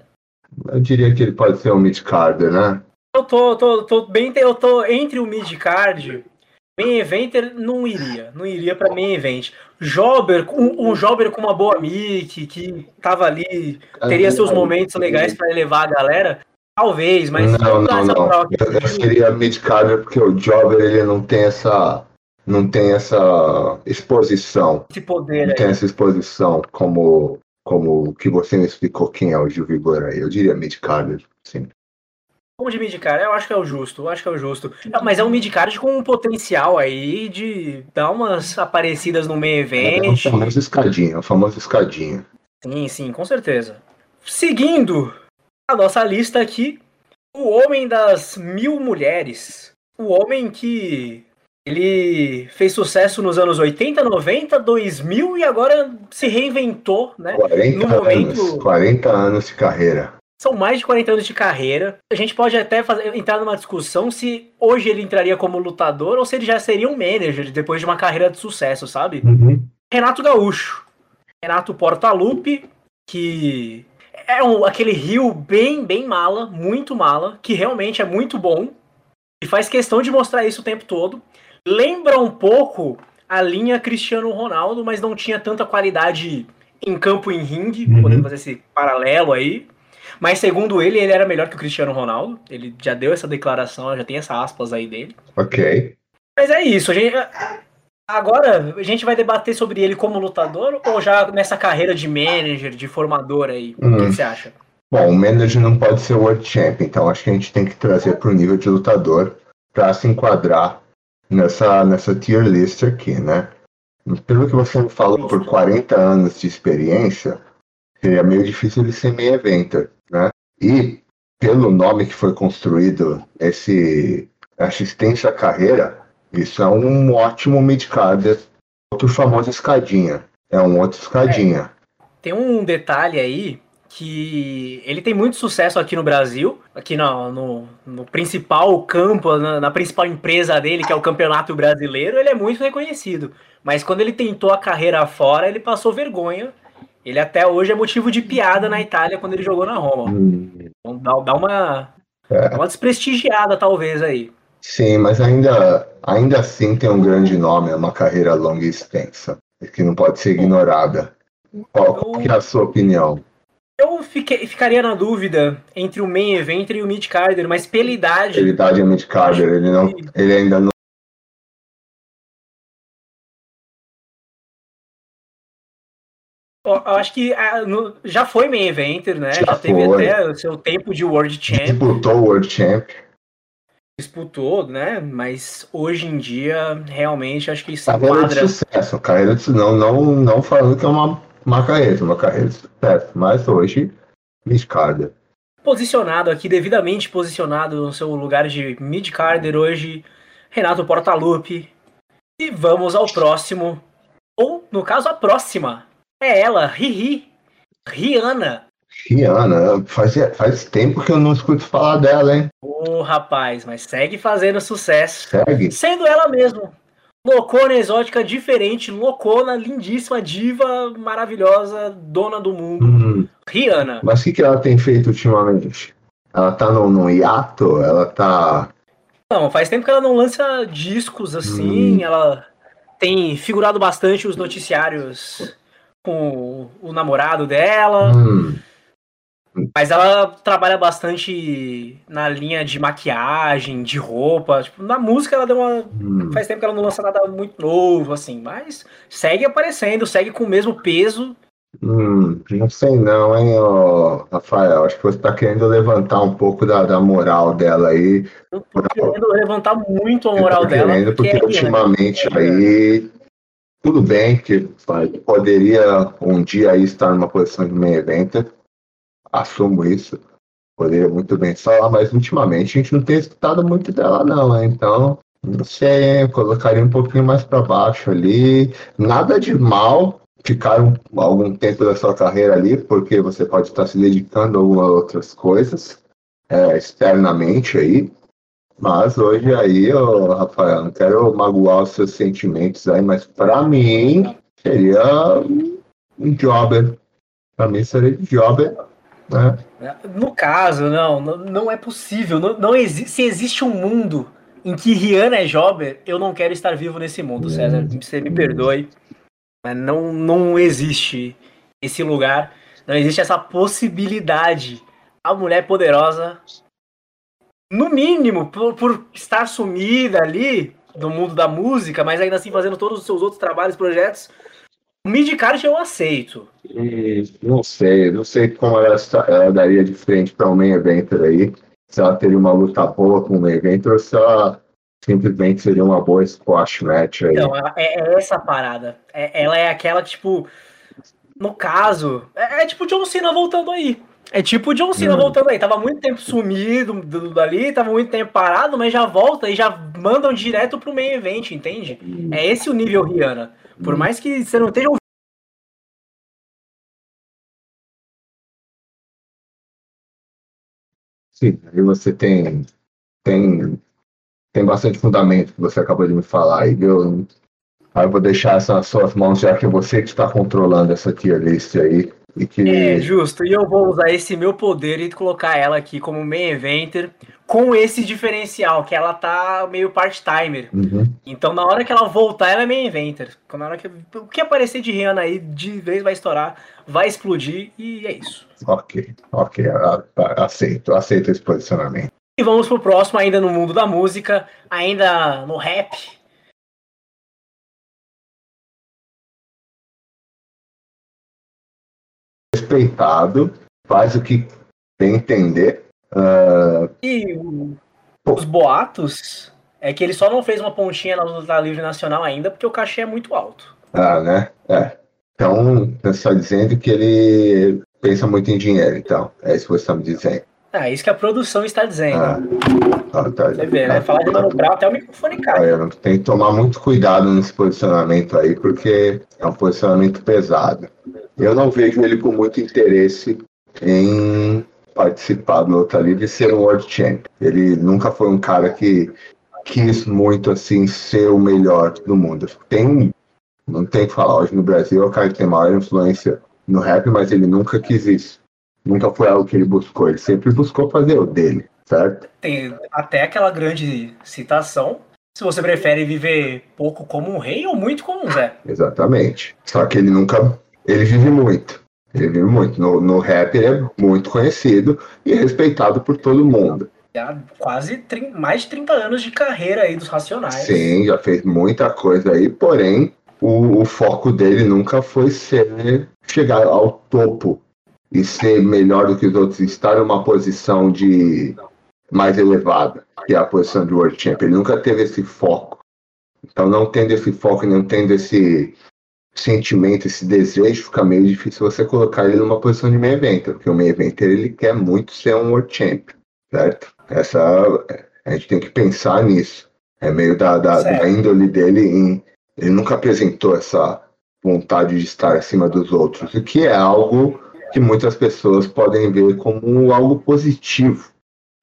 Eu diria que ele pode ser um mid-card, né? Eu tô, tô, tô bem. Eu tô entre o mid-card Main Eventer não iria, não iria para Main Event. Jobber, um, um Jobber com uma boa mic, que tava ali, teria seus momentos legais para elevar a galera, talvez, mas não, não, não. Eu, eu seria mid carder porque o Jobber ele não tem essa não tem essa exposição. Esse poder não aí. tem essa exposição como como que você me explicou quem é o Gil Vigor aí. Eu diria mid carder, sim. Como de midcard, eu acho que é o justo, eu acho que é o justo. Mas é um midcard com um potencial aí de dar umas aparecidas no meio evento. É, é o famoso escadinha, é o famoso escadinha. Sim, sim, com certeza. Seguindo a nossa lista aqui, o Homem das Mil Mulheres. O homem que ele fez sucesso nos anos 80, 90, 2000 e agora se reinventou, né? 40 no momento... anos, 40 anos de carreira. São mais de 40 anos de carreira. A gente pode até fazer, entrar numa discussão se hoje ele entraria como lutador ou se ele já seria um manager depois de uma carreira de sucesso, sabe? Uhum. Renato Gaúcho. Renato Portaluppi, que é um, aquele rio bem, bem mala, muito mala, que realmente é muito bom e faz questão de mostrar isso o tempo todo. Lembra um pouco a linha Cristiano Ronaldo, mas não tinha tanta qualidade em campo em ringue, uhum. podemos fazer esse paralelo aí. Mas segundo ele, ele era melhor que o Cristiano Ronaldo. Ele já deu essa declaração, já tem essa aspas aí dele. Ok. Mas é isso. A gente, agora a gente vai debater sobre ele como lutador ou já nessa carreira de manager, de formador aí? Hum. O que hum. você acha? Bom, o manager não pode ser World Champ, então acho que a gente tem que trazer para o nível de lutador para se enquadrar nessa, nessa tier list aqui, né? Pelo que você me falou, por 40 anos de experiência, seria meio difícil ele ser meio evento. Né? E pelo nome que foi construído, esse assistência à carreira, isso é um ótimo midcard, outro famoso escadinha. É um outro escadinha. É. Tem um detalhe aí que ele tem muito sucesso aqui no Brasil, aqui no, no, no principal campo, na, na, principal empresa dele, que é o Campeonato Brasileiro, ele é muito reconhecido. Mas quando ele tentou a carreira fora, ele passou vergonha ele até hoje é motivo de piada na Itália quando ele jogou na Roma. Hum. Então dá, dá uma, é. uma desprestigiada, talvez, aí. Sim, mas ainda, ainda assim tem um grande nome, é uma carreira longa e extensa, que não pode ser ignorada. Qual, qual é a sua opinião? Eu fiquei, ficaria na dúvida entre o main event e o mid carder, mas pela idade. Pela idade é mid carder, ele, não, ele ainda não Eu acho que ah, já foi main eventer, né? Já, já teve foi. até o seu tempo de World Champ. Disputou World Champ. Disputou, né? Mas hoje em dia, realmente, acho que isso carreira enquadra... de sucesso. Carreira de não, não, não falando que é uma uma carreira, uma carreira de sucesso. Mas hoje, mid-carder. Posicionado aqui, devidamente posicionado no seu lugar de mid-carder hoje, Renato Portaluppi. E vamos ao próximo, ou no caso a próxima, é ela, Riri, Rihanna. Rihanna, faz, faz tempo que eu não escuto falar dela, hein? Ô, oh, rapaz, mas segue fazendo sucesso. Segue. Sendo ela mesmo. Loucona exótica diferente, loucona, lindíssima, diva, maravilhosa, dona do mundo. Hum. Rihanna. Mas o que, que ela tem feito ultimamente? Ela tá no, no hiato? Ela tá. Não, faz tempo que ela não lança discos assim. Hum. Ela tem figurado bastante os noticiários com o namorado dela. Hum. Mas ela trabalha bastante na linha de maquiagem, de roupa. Tipo, na música ela deu uma. Hum. Faz tempo que ela não lança nada muito novo, assim. Mas segue aparecendo, segue com o mesmo peso. Hum, não sei não, hein, ô, Rafael. Acho que você tá querendo levantar um pouco da, da moral dela aí. Eu tô querendo levantar muito a moral dela. Querendo, porque, porque ultimamente é, aí tudo bem que poderia um dia aí estar numa posição de meio evento, assumo isso, poderia muito bem falar, mas ultimamente a gente não tem escutado muito dela não, então não sei, colocaria um pouquinho mais para baixo ali, nada de mal ficar um, algum tempo da sua carreira ali, porque você pode estar se dedicando a algumas outras coisas é, externamente aí, mas hoje aí, oh, Rafael, não quero magoar os seus sentimentos aí, mas para mim seria um jobber. Para mim seria um jobber. Né? No caso, não, não é possível. Não, não exi se existe um mundo em que Rihanna é jobber, eu não quero estar vivo nesse mundo, César. Hum. Você me perdoe. Mas não, não existe esse lugar, não existe essa possibilidade. A mulher poderosa no mínimo, por, por estar sumida ali do mundo da música, mas ainda assim fazendo todos os seus outros trabalhos, projetos, o mid-card eu aceito. não sei, não sei como ela, ela daria de frente para um main eventer aí. Se ela teria uma luta boa com o main eventer ou se ela simplesmente seria uma boa squash match aí. Não, é, é essa parada. É, ela é aquela que, tipo, no caso, é, é tipo o John Cena voltando aí. É tipo o John Cena hum. voltando aí. Tava muito tempo sumido dali, tava muito tempo parado, mas já volta e já mandam direto pro main event, entende? Hum. É esse o nível Rihanna. Por hum. mais que você não esteja Sim, aí você tem, tem, tem bastante fundamento que você acabou de me falar aí, viu? Aí eu vou deixar essa nas suas mãos, já que é você que está controlando essa tier list aí. E que... É, justo. E eu vou usar esse meu poder e colocar ela aqui como main eventer com esse diferencial, que ela tá meio part-timer. Uhum. Então, na hora que ela voltar, ela é main eventer. Na hora que o que aparecer de Rihanna aí, de vez vai estourar, vai explodir e é isso. Ok, ok. Aceito, aceito esse posicionamento. E vamos pro próximo, ainda no mundo da música, ainda no rap. Respeitado, faz o que tem entender. Uh... E o, os boatos é que ele só não fez uma pontinha na luta livre nacional ainda porque o cachê é muito alto. Ah, né? É. Então, você está dizendo que ele pensa muito em dinheiro, então. É isso que você está me dizendo. Ah, isso que a produção está dizendo. Ah, ah tá. Você vê, né? Falar de Mano Brown até o microfone cai. Ah, tem que tomar muito cuidado nesse posicionamento aí, porque é um posicionamento pesado. Eu não vejo ele com muito interesse em participar do Luta Livre e ser um World Champ. Ele nunca foi um cara que quis muito assim ser o melhor do mundo. Tem, não tem que falar, hoje no Brasil é o cara que tem maior influência no rap, mas ele nunca quis isso. Nunca foi algo que ele buscou, ele sempre buscou fazer o dele, certo? Tem até aquela grande citação se você prefere viver pouco como um rei ou muito como um Zé. Exatamente. Só que ele nunca ele vive muito. Ele vive muito. No, no rap ele é muito conhecido e respeitado por todo mundo. Já quase mais de 30 anos de carreira aí dos Racionais. Sim, já fez muita coisa aí, porém o, o foco dele nunca foi ser chegar ao topo e ser melhor do que os outros, estar em uma posição de mais elevada, que é a posição de World Champion. Ele nunca teve esse foco. Então, não tendo esse foco, não tendo esse, sentimento, esse desejo, fica meio difícil você colocar ele numa posição de main eventer, porque o main eventer ele quer muito ser um World Champ, certo? Essa, a gente tem que pensar nisso. É meio da, da, da índole dele em. Ele nunca apresentou essa vontade de estar acima dos outros, o que é algo que muitas pessoas podem ver como algo positivo.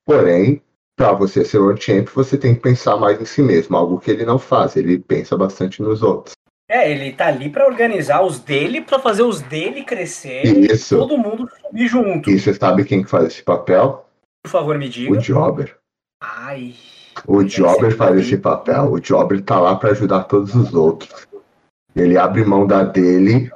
Porém, para você ser World Champ, você tem que pensar mais em si mesmo, algo que ele não faz, ele pensa bastante nos outros. É, ele tá ali para organizar os dele, para fazer os dele crescer Isso. e todo mundo subir junto. E você sabe quem faz esse papel? Por favor, me diga. O Jobber. Ai. O Jobber faz esse papel. O Jobber tá lá para ajudar todos os outros. Ele abre mão da dele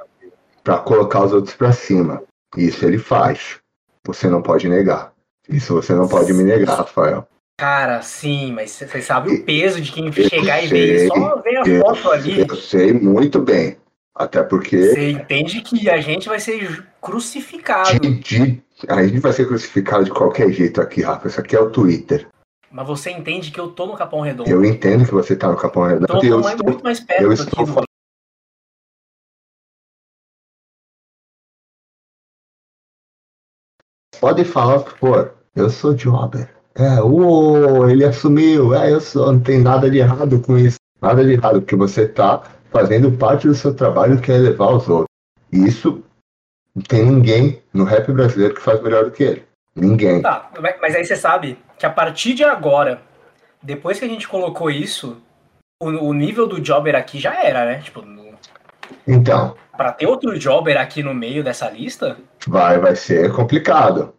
para colocar os outros para cima. Isso ele faz. Você não pode negar. Isso você não pode me negar, Rafael. Cara, sim, mas você sabe o peso de quem chegar sei, e ver só ver a eu, foto ali. Eu sei muito bem. Até porque. Você entende que a gente vai ser crucificado. De, de, a gente vai ser crucificado de qualquer jeito aqui, Rafa. Isso aqui é o Twitter. Mas você entende que eu tô no Capão Redondo. Eu entendo que você tá no Capão Redondo. Então, eu, estou, muito mais perto eu estou falando Pode falar, pô, eu sou jobber. É, uou, ele assumiu. É, eu sou. Não tem nada de errado com isso. Nada de errado, porque você tá fazendo parte do seu trabalho que é levar os outros. E isso não tem ninguém no rap brasileiro que faz melhor do que ele. Ninguém. Tá, mas aí você sabe que a partir de agora, depois que a gente colocou isso, o, o nível do jobber aqui já era, né? Tipo, então. Para ter outro jobber aqui no meio dessa lista? Vai, vai ser complicado.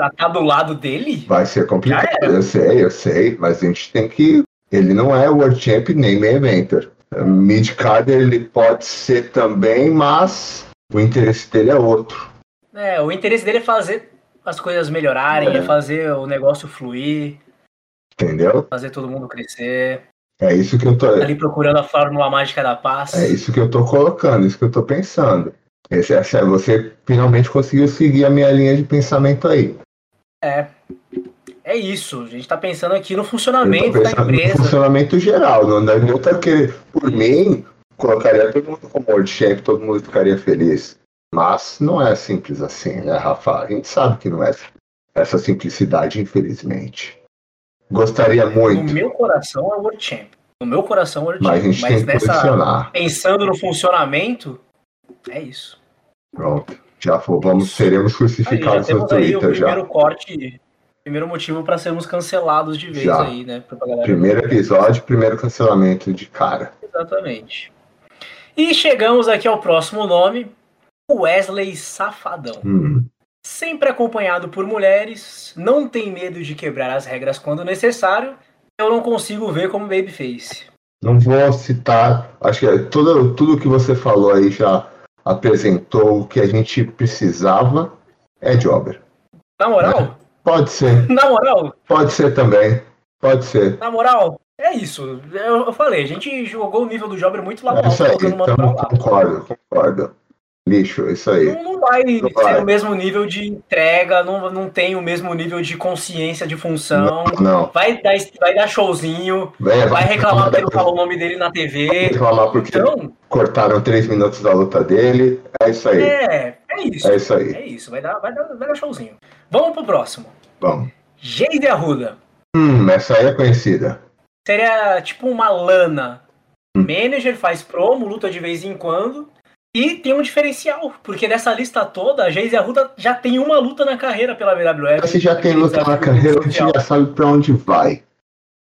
Pra tá do lado dele? Vai ser complicado, eu sei, eu sei, mas a gente tem que. Ele não é World Champ nem main eventer. Mid Carder ele pode ser também, mas o interesse dele é outro. É, o interesse dele é fazer as coisas melhorarem, é, é fazer o negócio fluir. Entendeu? Fazer todo mundo crescer. É isso que eu tô. Ali procurando a fórmula mágica da paz. É isso que eu tô colocando, isso que eu tô pensando. Esse, essa, é, você finalmente conseguiu seguir a minha linha de pensamento aí. É. É isso. A gente tá pensando aqui no funcionamento da empresa. No funcionamento geral. Não adianta querer. Por mim, colocaria todo mundo como world champ, todo mundo ficaria feliz. Mas não é simples assim, né, Rafa? A gente sabe que não é essa simplicidade, infelizmente. Gostaria muito. No meu coração é World Champ. No meu coração é World Mas Champ. A gente Mas tem que nessa, pensando no funcionamento, é isso. Pronto. Já for, vamos, seremos crucificados aí, já no Twitter o primeiro corte, primeiro motivo para sermos cancelados de vez já. aí, né? Primeiro episódio, primeiro cancelamento de cara. Exatamente. E chegamos aqui ao próximo nome, Wesley Safadão. Hum. Sempre acompanhado por mulheres, não tem medo de quebrar as regras quando necessário. Eu não consigo ver como Babyface. Não vou citar, acho que tudo, tudo que você falou aí já apresentou o que a gente precisava. É Jobber. Na moral? É, pode ser. Na moral? Pode ser também. Pode ser. Na moral, é isso. Eu, eu falei, a gente jogou o nível do Jobber muito lá é isso aí, então, concordo, concordo. Lixo, isso aí. Não, não vai não ser vai. o mesmo nível de entrega, não, não tem o mesmo nível de consciência de função. Não. não. Vai, dar, vai dar showzinho, vai, vai reclamar porque não falou o nome dele na TV. Vai reclamar porque então, cortaram três minutos da luta dele. É isso aí. É, é isso. É isso aí. É isso, vai dar, vai dar, vai dar showzinho. Vamos pro próximo. Vamos. Geide Arruda. Hum, essa aí é conhecida. Seria tipo uma lana. Hum. Manager faz promo, luta de vez em quando. E tem um diferencial, porque dessa lista toda, a Geise Arruda já tem uma luta na carreira pela WWF. Se já tem luta na carreira, a gente já sabe pra onde vai.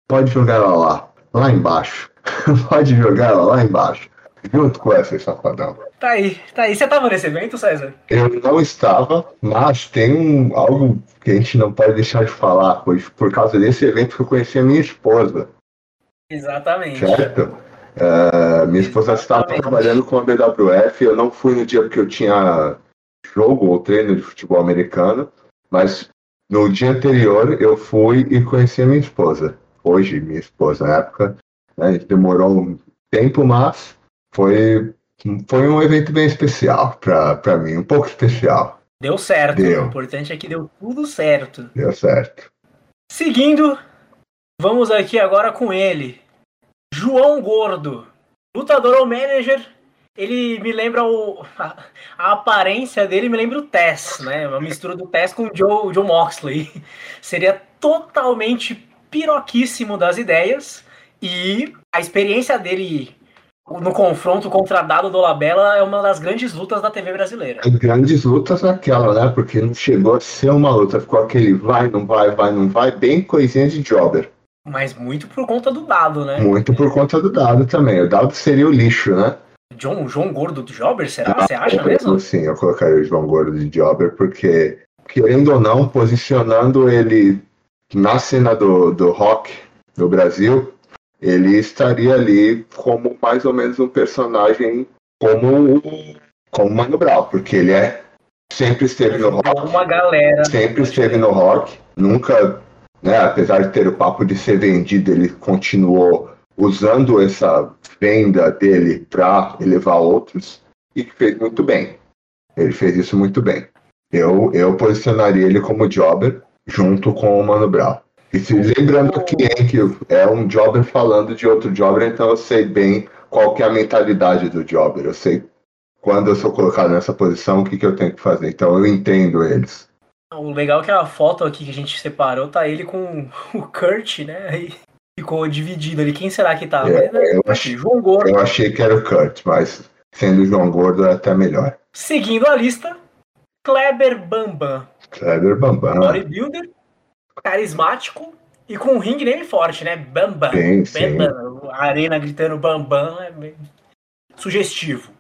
Pode jogar ela lá, lá embaixo. Pode jogar ela lá embaixo. Junto com essa safadão. Tá aí, tá aí. Você tava nesse evento, César? Eu não estava, mas tem um, algo que a gente não pode deixar de falar, pois por causa desse evento que eu conheci a minha esposa. Exatamente. Certo? Uh, minha esposa estava trabalhando com a BWF. Eu não fui no dia porque eu tinha jogo ou treino de futebol americano, mas no dia anterior eu fui e conheci a minha esposa. Hoje, minha esposa, na época, né, demorou um tempo, mas foi, foi um evento bem especial para mim, um pouco especial. Deu certo. Deu. O importante é que deu tudo certo. Deu certo. Seguindo, vamos aqui agora com ele, João Gordo, lutador ou manager ele me lembra o. A, a, aparência dele me lembra o Tess, né? Uma mistura do Tess com o Joe, Joe Moxley. Seria totalmente piroquíssimo das ideias. E a experiência dele no confronto contra Dado do Labella é uma das grandes lutas da TV brasileira. As grandes lutas aquela, né? Porque não chegou a ser uma luta, ficou aquele vai, não vai, vai, não vai, bem coisinha de jobber. Mas muito por conta do dado, né? Muito por conta do dado também. O dado seria o lixo, né? João, João Gordo de Jobber, será? Ah, Você acha mesmo? Sim, eu colocaria o João Gordo de Jobber, porque, querendo ou não, posicionando ele na cena do, do rock no Brasil, ele estaria ali como mais ou menos um personagem como como Mano Brown, porque ele é sempre esteve no rock. Uma galera. Sempre esteve no rock, nunca, né, apesar de ter o papo de ser vendido, ele continuou usando essa venda dele para elevar outros e fez muito bem. Ele fez isso muito bem. Eu, eu posicionaria ele como jobber junto com o Mano Brown. E se lembrando que é um jobber falando de outro jobber, então eu sei bem qual que é a mentalidade do jobber. Eu sei quando eu sou colocado nessa posição, o que, que eu tenho que fazer. Então eu entendo eles. O legal é que a foto aqui que a gente separou tá ele com o Kurt, né? Aí ficou dividido ali. Quem será que tá? É, né, eu, achei, João Gordo. eu achei que era o Kurt, mas sendo o João Gordo é até melhor. Seguindo a lista, Kleber Bambam. Kleber Bambam. Bodybuilder carismático e com um ring name forte, né? Bambam. Sim, sim. Bam, A arena gritando Bambam é bem sugestivo.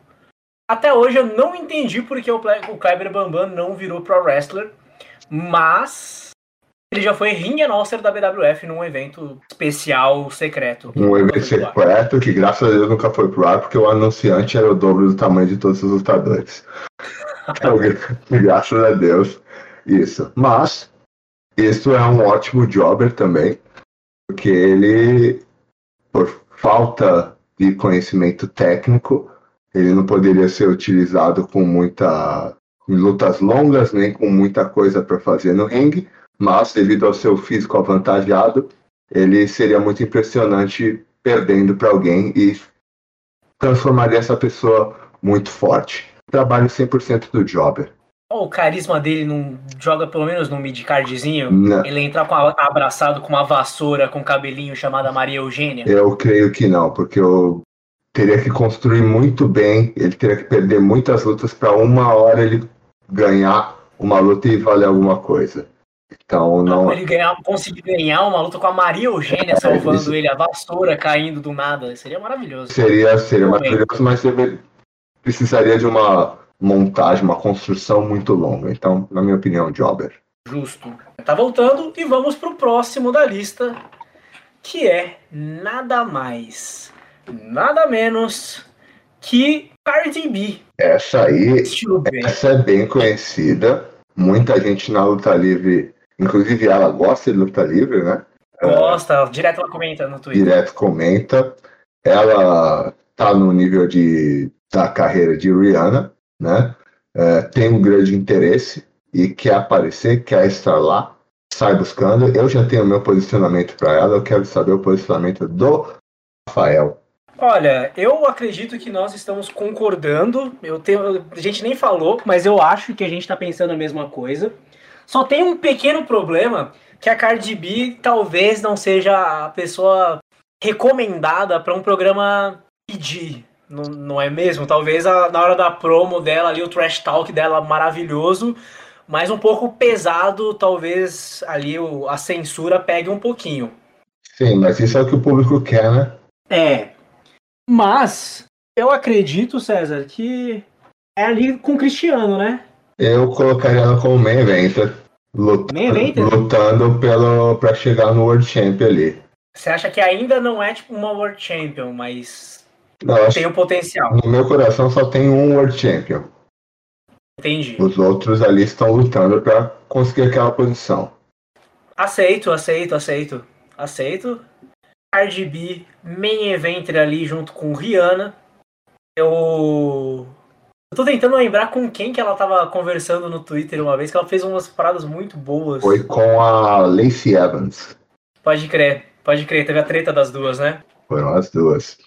Até hoje eu não entendi porque o Kleber Bambam não virou pro wrestler, mas ele já foi ring announcer da BWF num evento especial secreto. Um evento secreto que graças a Deus nunca foi pro ar, porque o anunciante era o dobro do tamanho de todos os lutadores. então, graças a Deus, isso. Mas isso é um ótimo jobber também, porque ele, por falta de conhecimento técnico, ele não poderia ser utilizado com muita em lutas longas, nem com muita coisa para fazer no ringue, mas devido ao seu físico avantajado, ele seria muito impressionante perdendo para alguém e transformaria essa pessoa muito forte. Trabalho 100% do jobber o carisma dele não joga pelo menos no midcardzinho? Não. Ele entrar com a, abraçado com uma vassoura com cabelinho chamada Maria Eugênia? Eu creio que não, porque eu teria que construir muito bem, ele teria que perder muitas lutas para uma hora ele ganhar uma luta e valer alguma coisa. Então não. ele ganhar, conseguir ganhar uma luta com a Maria Eugênia é, salvando isso... ele, a vassoura caindo do nada, seria maravilhoso. Seria, seria maravilhoso, mas precisaria de uma montagem, uma construção muito longa. Então, na minha opinião, Jobber. Justo. Tá voltando e vamos pro próximo da lista, que é nada mais, nada menos que Cardi B. Essa aí, essa é bem conhecida. Muita gente na luta livre, inclusive ela gosta de luta livre, né? Gosta, é, direto ela comenta no Twitter. Direto comenta. Ela tá no nível de, da carreira de Rihanna né, é, tem um grande interesse e quer aparecer, quer estar lá, sai buscando. Eu já tenho meu posicionamento para ela, eu quero saber o posicionamento do Rafael. Olha, eu acredito que nós estamos concordando. Eu tenho, a gente nem falou, mas eu acho que a gente está pensando a mesma coisa. Só tem um pequeno problema que a Cardi B talvez não seja a pessoa recomendada para um programa pedir, não, não é mesmo? Talvez a, na hora da promo dela ali, o trash talk dela maravilhoso, mas um pouco pesado, talvez ali o, a censura pegue um pouquinho. Sim, mas isso é o que o público quer, né? É. Mas eu acredito, César, que é ali com o Cristiano, né? Eu colocaria ela como main eventer. Lutando, main eventer? lutando pelo, pra chegar no World Champion ali. Você acha que ainda não é tipo uma World Champion, mas não, tem o um potencial. No meu coração só tem um World Champion. Entendi. Os outros ali estão lutando para conseguir aquela posição. Aceito, aceito, aceito. Aceito. Cardi B, main eventer ali junto com Rihanna. Eu. Eu tô tentando lembrar com quem que ela tava conversando no Twitter uma vez, que ela fez umas paradas muito boas. Foi com a Lacey Evans. Pode crer, pode crer, teve a treta das duas, né? Foram as duas.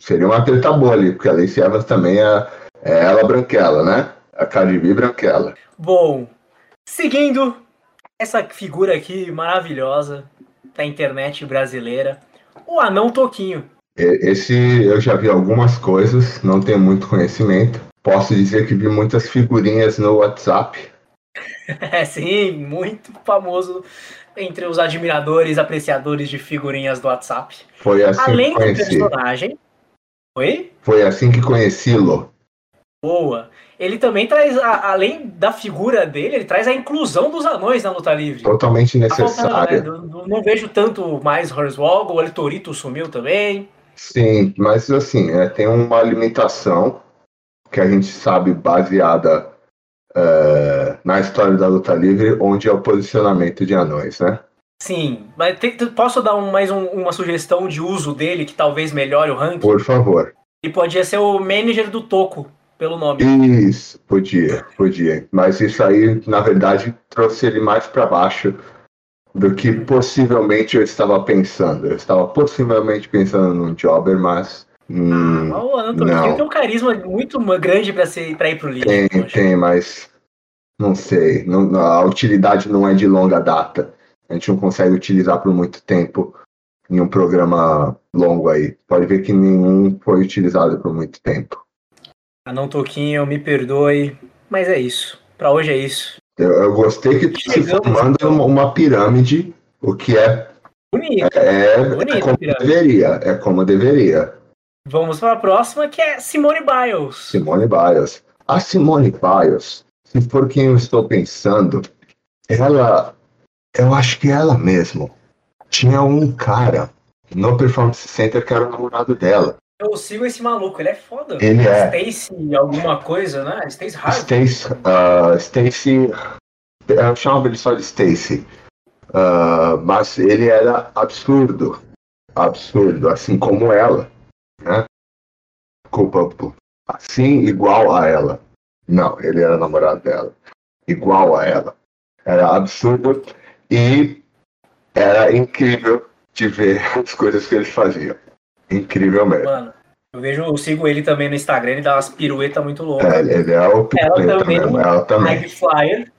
Seria uma treta boa ali, porque a Lacey Evans também é, é ela branquela, né? A Cardi B branquela. Bom, seguindo essa figura aqui maravilhosa da internet brasileira, o Anão Toquinho. Esse eu já vi algumas coisas, não tenho muito conhecimento. Posso dizer que vi muitas figurinhas no WhatsApp. É, sim, muito famoso entre os admiradores, apreciadores de figurinhas do WhatsApp. Foi assim Além que do conheci. personagem. Oi? Foi assim que conheci-lo. Boa. Ele também traz, a- além da figura dele, ele traz a inclusão dos anões na luta livre. Totalmente Tá faltando, necessário. né? Não, vejo tanto mais Hornswoggle, o Torito sumiu também. Sim, mas assim, é, tem uma limitação que a gente sabe baseada é, na história da luta livre, onde é o posicionamento de anões, né? Sim, mas tem- posso dar um- mais um- uma sugestão de uso dele que talvez melhore o ranking? Por favor. Ele podia ser o manager do Toco, pelo nome. Isso, podia, podia. Mas isso aí, na verdade, trouxe ele mais para baixo do que possivelmente eu estava pensando. Eu estava possivelmente pensando num jobber, mas. hum, Ah, o Toquinho não. tem um carisma muito grande pra ir pro líder. tem, poxa. tem, mas. Não sei. não- a utilidade não é de longa data. A gente não consegue utilizar por muito tempo em um programa longo aí. Pode ver que nenhum foi utilizado por muito tempo. Anão Toquinho, me perdoe, mas é isso. Pra hoje é isso. Eu, eu gostei que tá se formando uma, pirâmide, o que é, Bonito. é, é Bonita como a pirâmide. deveria. É como deveria. Vamos para a próxima, que é Simone Biles. Simone Biles. A Simone Biles, se for quem eu estou pensando, ela. Eu acho que ela mesmo. Tinha um cara no Performance Center que era o namorado dela. Eu sigo esse maluco, ele é foda. Ele é. Stacy alguma coisa, né? Stacy Harvey. Stacy. ah, Stacy. Eu chamava ele só de Stacy. Ah, mas ele era absurdo. Absurdo, assim como ela. Né? Culpa. Assim, igual a ela. Não, ele era namorado dela. Igual a ela. Era absurdo e era incrível de ver as coisas que ele fazia. Incrível mesmo. Mano, eu vejo, eu sigo ele também no Instagram, ele dá umas piruetas muito loucas. É, ele é o Ela também. mesmo. Ela também. High Flyer,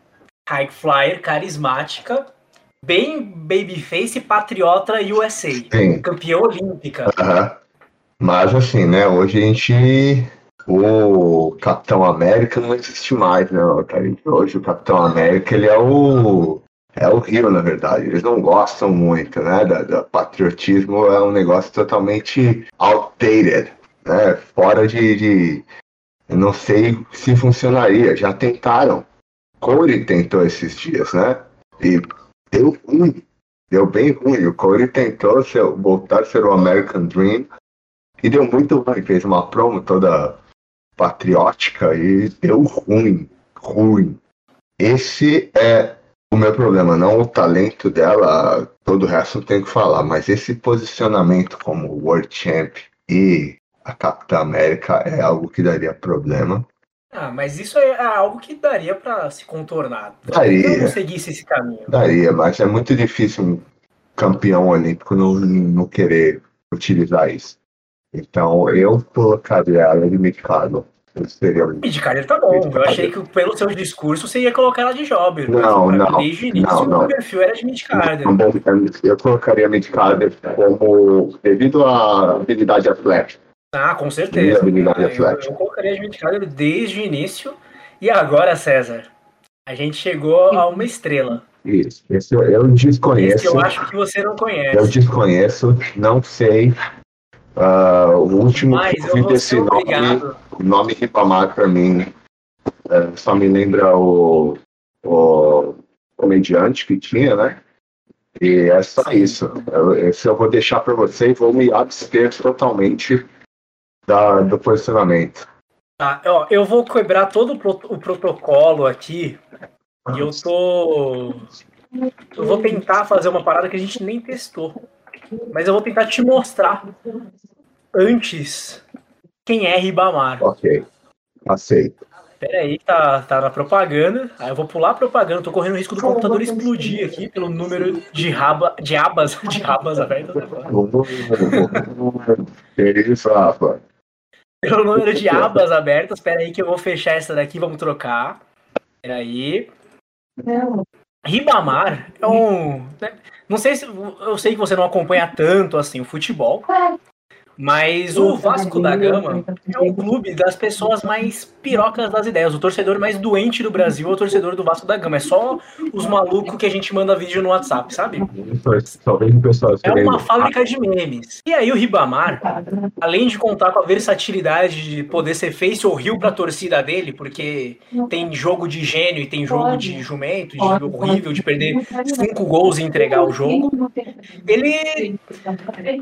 High Flyer, carismática, bem babyface, patriota USA. Sim. Campeã olímpica. Mas assim, né? Hoje a gente. O Capitão América não existe mais, né, cara? Hoje o Capitão América ele é o. É Rio, na verdade. Eles não gostam muito, né? Da, da patriotismo é um negócio totalmente outdated, né? Fora de, de. Eu não sei se funcionaria. Já tentaram. Corey tentou esses dias, né? E deu ruim. Deu bem ruim. O Corey tentou ser, voltar a ser o American Dream. E deu muito ruim, fez uma promo toda patriótica e deu ruim, ruim. Esse é o meu problema, não o talento dela, todo o resto não tem o que falar, mas esse posicionamento como World Champ e a Capitã América é algo que daria problema. Ah, mas isso é algo que daria pra se contornar. Daria. Se eu não seguisse esse caminho. Daria, mas é muito difícil um campeão olímpico não, não querer utilizar isso. Então eu colocaria ela de Mikado. Um E de Carter tá bom. Eu achei que pelo seu discurso você ia colocar ela de mas Não, mim, não, Desde o início não, não. o perfil era de Carter. Um bom- Eu colocaria a Midcarder como devido à habilidade atlética. Ah, com certeza. habilidade Ah, eu, atlética. eu colocaria Mid Carter desde o início. E agora, César, a gente chegou a uma estrela. Isso. Esse eu, eu Esse desconheço. eu acho que você não Eu conhece. desconheço, não sei. Ah, o último Mas que eu eu vou desse nome, obrigado. O nome Ribamar pra mim, é, só me lembra o, o comediante que tinha, né? E é só isso. Eu, esse eu vou deixar pra você e vou me abster totalmente da, do posicionamento. Tá, ó, eu vou quebrar todo o, pro- o protocolo aqui. E eu tô. Eu vou tentar fazer uma parada que a gente nem testou. Mas eu vou tentar te mostrar antes quem é Ribamar. Ok, aceito. Pera aí, tá, tá na propaganda. Aí eu vou pular a propaganda. Tô correndo o risco do computador explodir aqui pelo número de, raba, de abas, de abas abertas. Pelo número de abas abertas. Pera aí que eu vou fechar essa daqui, vamos trocar. Pera aí. Ribamar é um. né, Não sei se. Eu sei que você não acompanha tanto assim o futebol. Mas o Vasco da Gama é um clube das pessoas mais pirocas das ideias. O torcedor mais doente do Brasil é o torcedor do Vasco da Gama. É só os malucos que a gente manda vídeo no WhatsApp, sabe? É uma fábrica de memes. E aí o Ribamar, além de contar com a versatilidade de poder ser face ou rio pra torcida dele, porque tem jogo de gênio e tem jogo de jumento, de jogo horrível, de perder cinco gols e entregar o jogo, ele.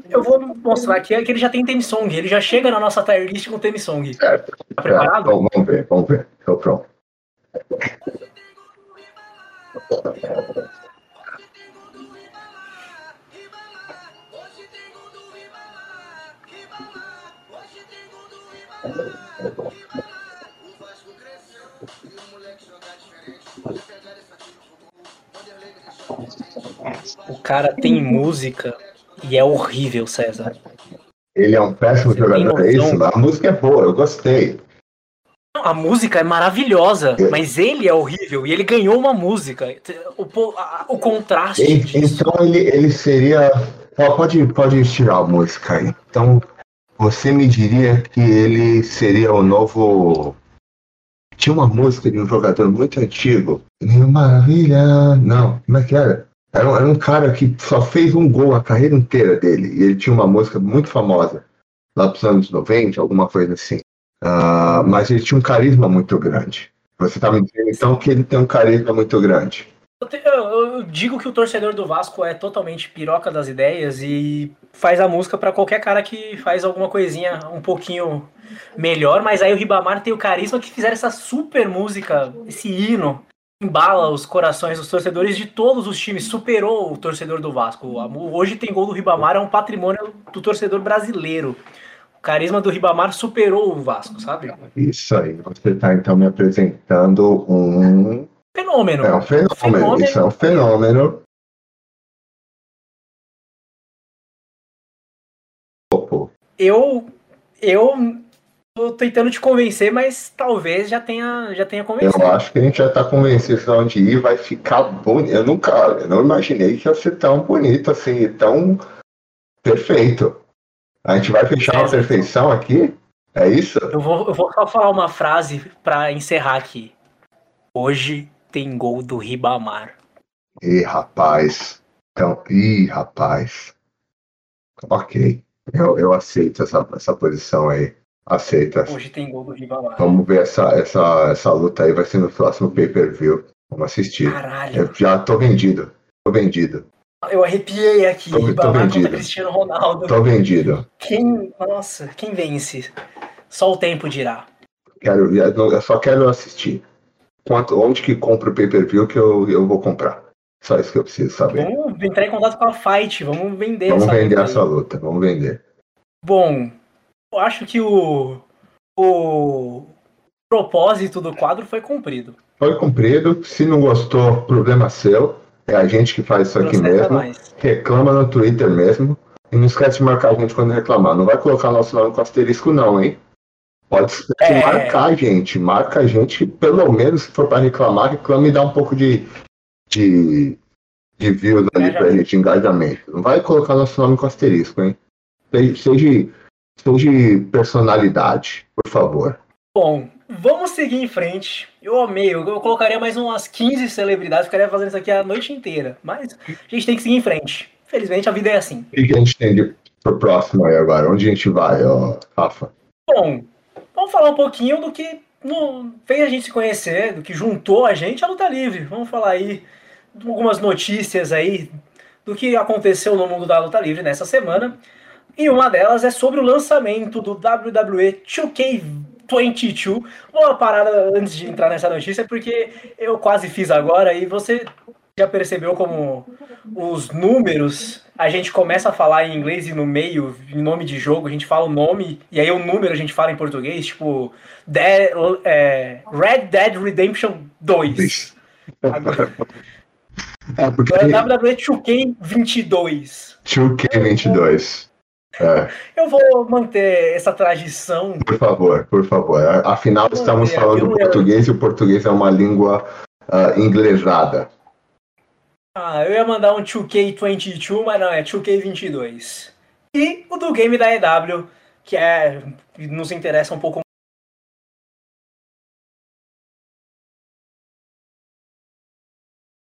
Eu vou mostrar aqui que ele já tem theme song. Ele já chega na nossa tier list com theme song. Certo. Tá preparado? Vamos vamos ver, vamos ver. Tô pronto. O cara tem música e é horrível, César. Ele é um péssimo Você jogador, é isso? A música é boa, eu gostei. A música é maravilhosa, mas ele é horrível e ele ganhou uma música. O, o contraste E-. Então ele, ele seria. Pode, pode tirar a música aí. Então você me diria que ele seria o novo. Tinha uma música de um jogador muito antigo. Maravilha. Não, como é que era? Era um, era um cara que só fez um gol a carreira inteira dele. E ele tinha uma música muito famosa. Lá pros anos 90, alguma coisa assim. Ah, mas ele tinha um carisma muito grande. Você tá me dizendo então que ele tem um carisma muito grande. Eu, te- eu- eu digo que o torcedor do Vasco é totalmente piroca das ideias e faz a música pra qualquer cara que faz alguma coisinha um pouquinho melhor, mas aí o Ribamar tem o carisma que fizeram essa super música, esse hino, embala os corações dos torcedores de todos os times, superou o torcedor do Vasco. Hoje tem gol do Ribamar, é um patrimônio do torcedor brasileiro. O carisma do Ribamar superou o Vasco, sabe? Isso aí, você está então me apresentando um. Fenômeno. É um fenômeno, Fenômeno. isso é um fenômeno. Eu eu tô tentando te convencer, mas talvez já tenha já tenha Eu convencido. acho que a gente já está convencido de onde ir, vai ficar bonito. Eu nunca, eu não imaginei que ia ser tão bonito assim, tão perfeito. A gente vai fechar a perfeição aqui? É isso? Eu vou, eu vou só falar uma frase pra encerrar aqui. Hoje tem gol do Ribamar. Ih, rapaz. Então, ih, rapaz. Ok. Eu, eu aceito essa, essa posição aí. Aceito. essa. Hoje tem gol do Ribamar. Vamos ver essa, essa, essa luta aí, vai ser no próximo pay-per-view. Vamos assistir. Caralho, Eu já tô vendido. Tô vendido. eu arrepiei aqui. Tô- tô vendido. Cristiano Ronaldo. Tô vendido. Quem, nossa, quem vence? Só o tempo dirá. Quero, eu só quero assistir. Quanto, onde que compra o pay-per-view que eu, eu vou comprar? Só isso que eu preciso saber. Vamos entrar em contato com a Fight, vamos vender Vamos essa vender essa luta, vamos vender. Bom, eu acho que o, o propósito do quadro foi cumprido. Foi cumprido. Se não gostou, problema seu. É a gente que faz isso aqui Processa mesmo. nós. Reclama no Twitter mesmo. E não esquece de marcar a gente quando reclamar. Não vai colocar nosso nome com asterisco, não, hein? Pode É. marcar a gente. Marca a gente, pelo menos, se for para reclamar, reclame e dá um pouco de, de, de views ali pra gente, engajamento. Não vai colocar nosso nome com asterisco, hein? Seja, seja, seja personalidade, por favor. Bom, vamos seguir em frente. Eu amei, eu, colocaria mais umas 15 celebridades, ficaria fazendo isso aqui a noite inteira. Mas a gente tem que seguir em frente. Infelizmente a vida é assim. O que a gente tem de, pro próximo aí agora? Onde a gente vai, ó, Rafa? Bom, vamos falar um pouquinho do que no- fez a gente se conhecer, do que juntou a gente à luta livre. Vamos falar aí de algumas notícias aí do que aconteceu no mundo da luta livre nessa semana. E uma delas é sobre o lançamento do WWE 2K22. Uma parada antes de entrar nessa notícia, porque eu quase fiz agora e você já percebeu como os números a gente começa a falar em inglês e no meio, em nome de jogo, a gente fala o nome e aí o número a gente fala em português, tipo Dead, é, Red Dead Redemption 2. Agora, é porque... WWE 2K22. 2K22. É. Eu vou manter essa tradição. Por favor, por favor. Afinal, estamos falando português e o português é uma língua uh, inglesada. Ah, eu ia mandar um 2K22, mas não, é 2K22. E o do game da EW, que é nos interessa um pouco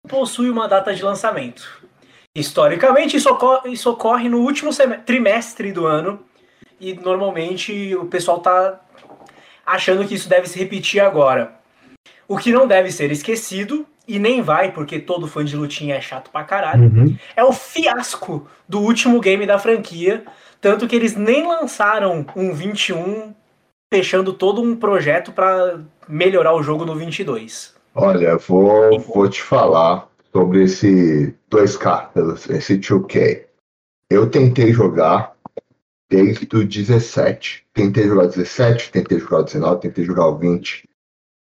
possui uma data de lançamento. Historicamente, isso ocorre, isso ocorre no último trimestre do ano e normalmente o pessoal tá achando que isso deve se repetir agora. O que não deve ser esquecido, e nem vai, porque todo fã de lutinha é chato pra caralho, uhum. é o fiasco do último game da franquia. Tanto que eles nem lançaram um 21 fechando todo um projeto para melhorar o jogo no 22. Olha, vou, vou te falar sobre esse 2K, esse 2K. Eu tentei jogar desde o 17. Tentei jogar 17, tentei jogar 19, tentei jogar o 20.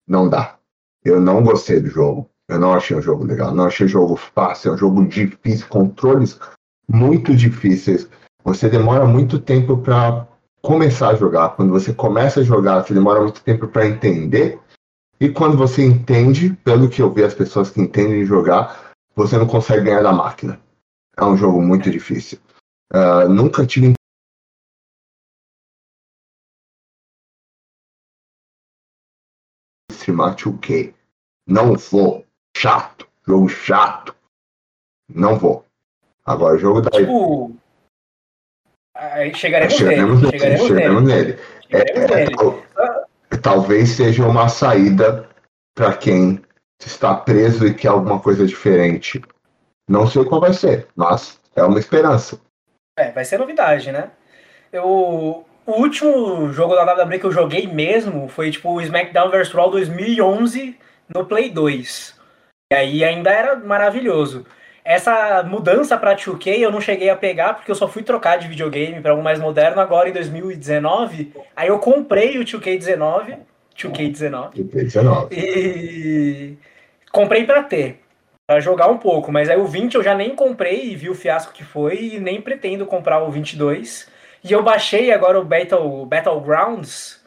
Não dá. Eu não gostei do jogo. Eu não achei um jogo legal. Não achei jogo fácil. É um jogo difícil. Controles muito difíceis. Você demora muito tempo para começar a jogar. Quando você começa a jogar, você demora muito tempo para entender e quando você entende, pelo que eu vi as pessoas que entendem jogar, você não consegue ganhar da máquina. É um jogo muito difícil. Uh, nunca tive streamar 2K. Não vou. Chato. Jogo chato. Não vou. Agora, o jogo da. Tipo. Aí chegaremos, chegaremos nele. Chegaremos, chegaremos nele. nele. Chegaremos é, é nele. É, talvez seja uma saída para quem está preso e quer alguma coisa diferente. Não sei qual vai ser, mas é uma esperança. É, vai ser novidade, né? Eu, o último jogo da WWE que eu joguei mesmo foi tipo o SmackDown vs Raw 2011 no Play 2. E aí ainda era maravilhoso. Essa mudança para 2K eu não cheguei a pegar porque eu só fui trocar de videogame para algo mais moderno agora em 2019. Aí eu comprei o 2K19, 2K19. 2K19. E comprei para ter, para jogar um pouco, mas aí o 20 eu já nem comprei e vi o fiasco que foi e nem pretendo comprar o 22. E eu baixei agora o Battle Battlegrounds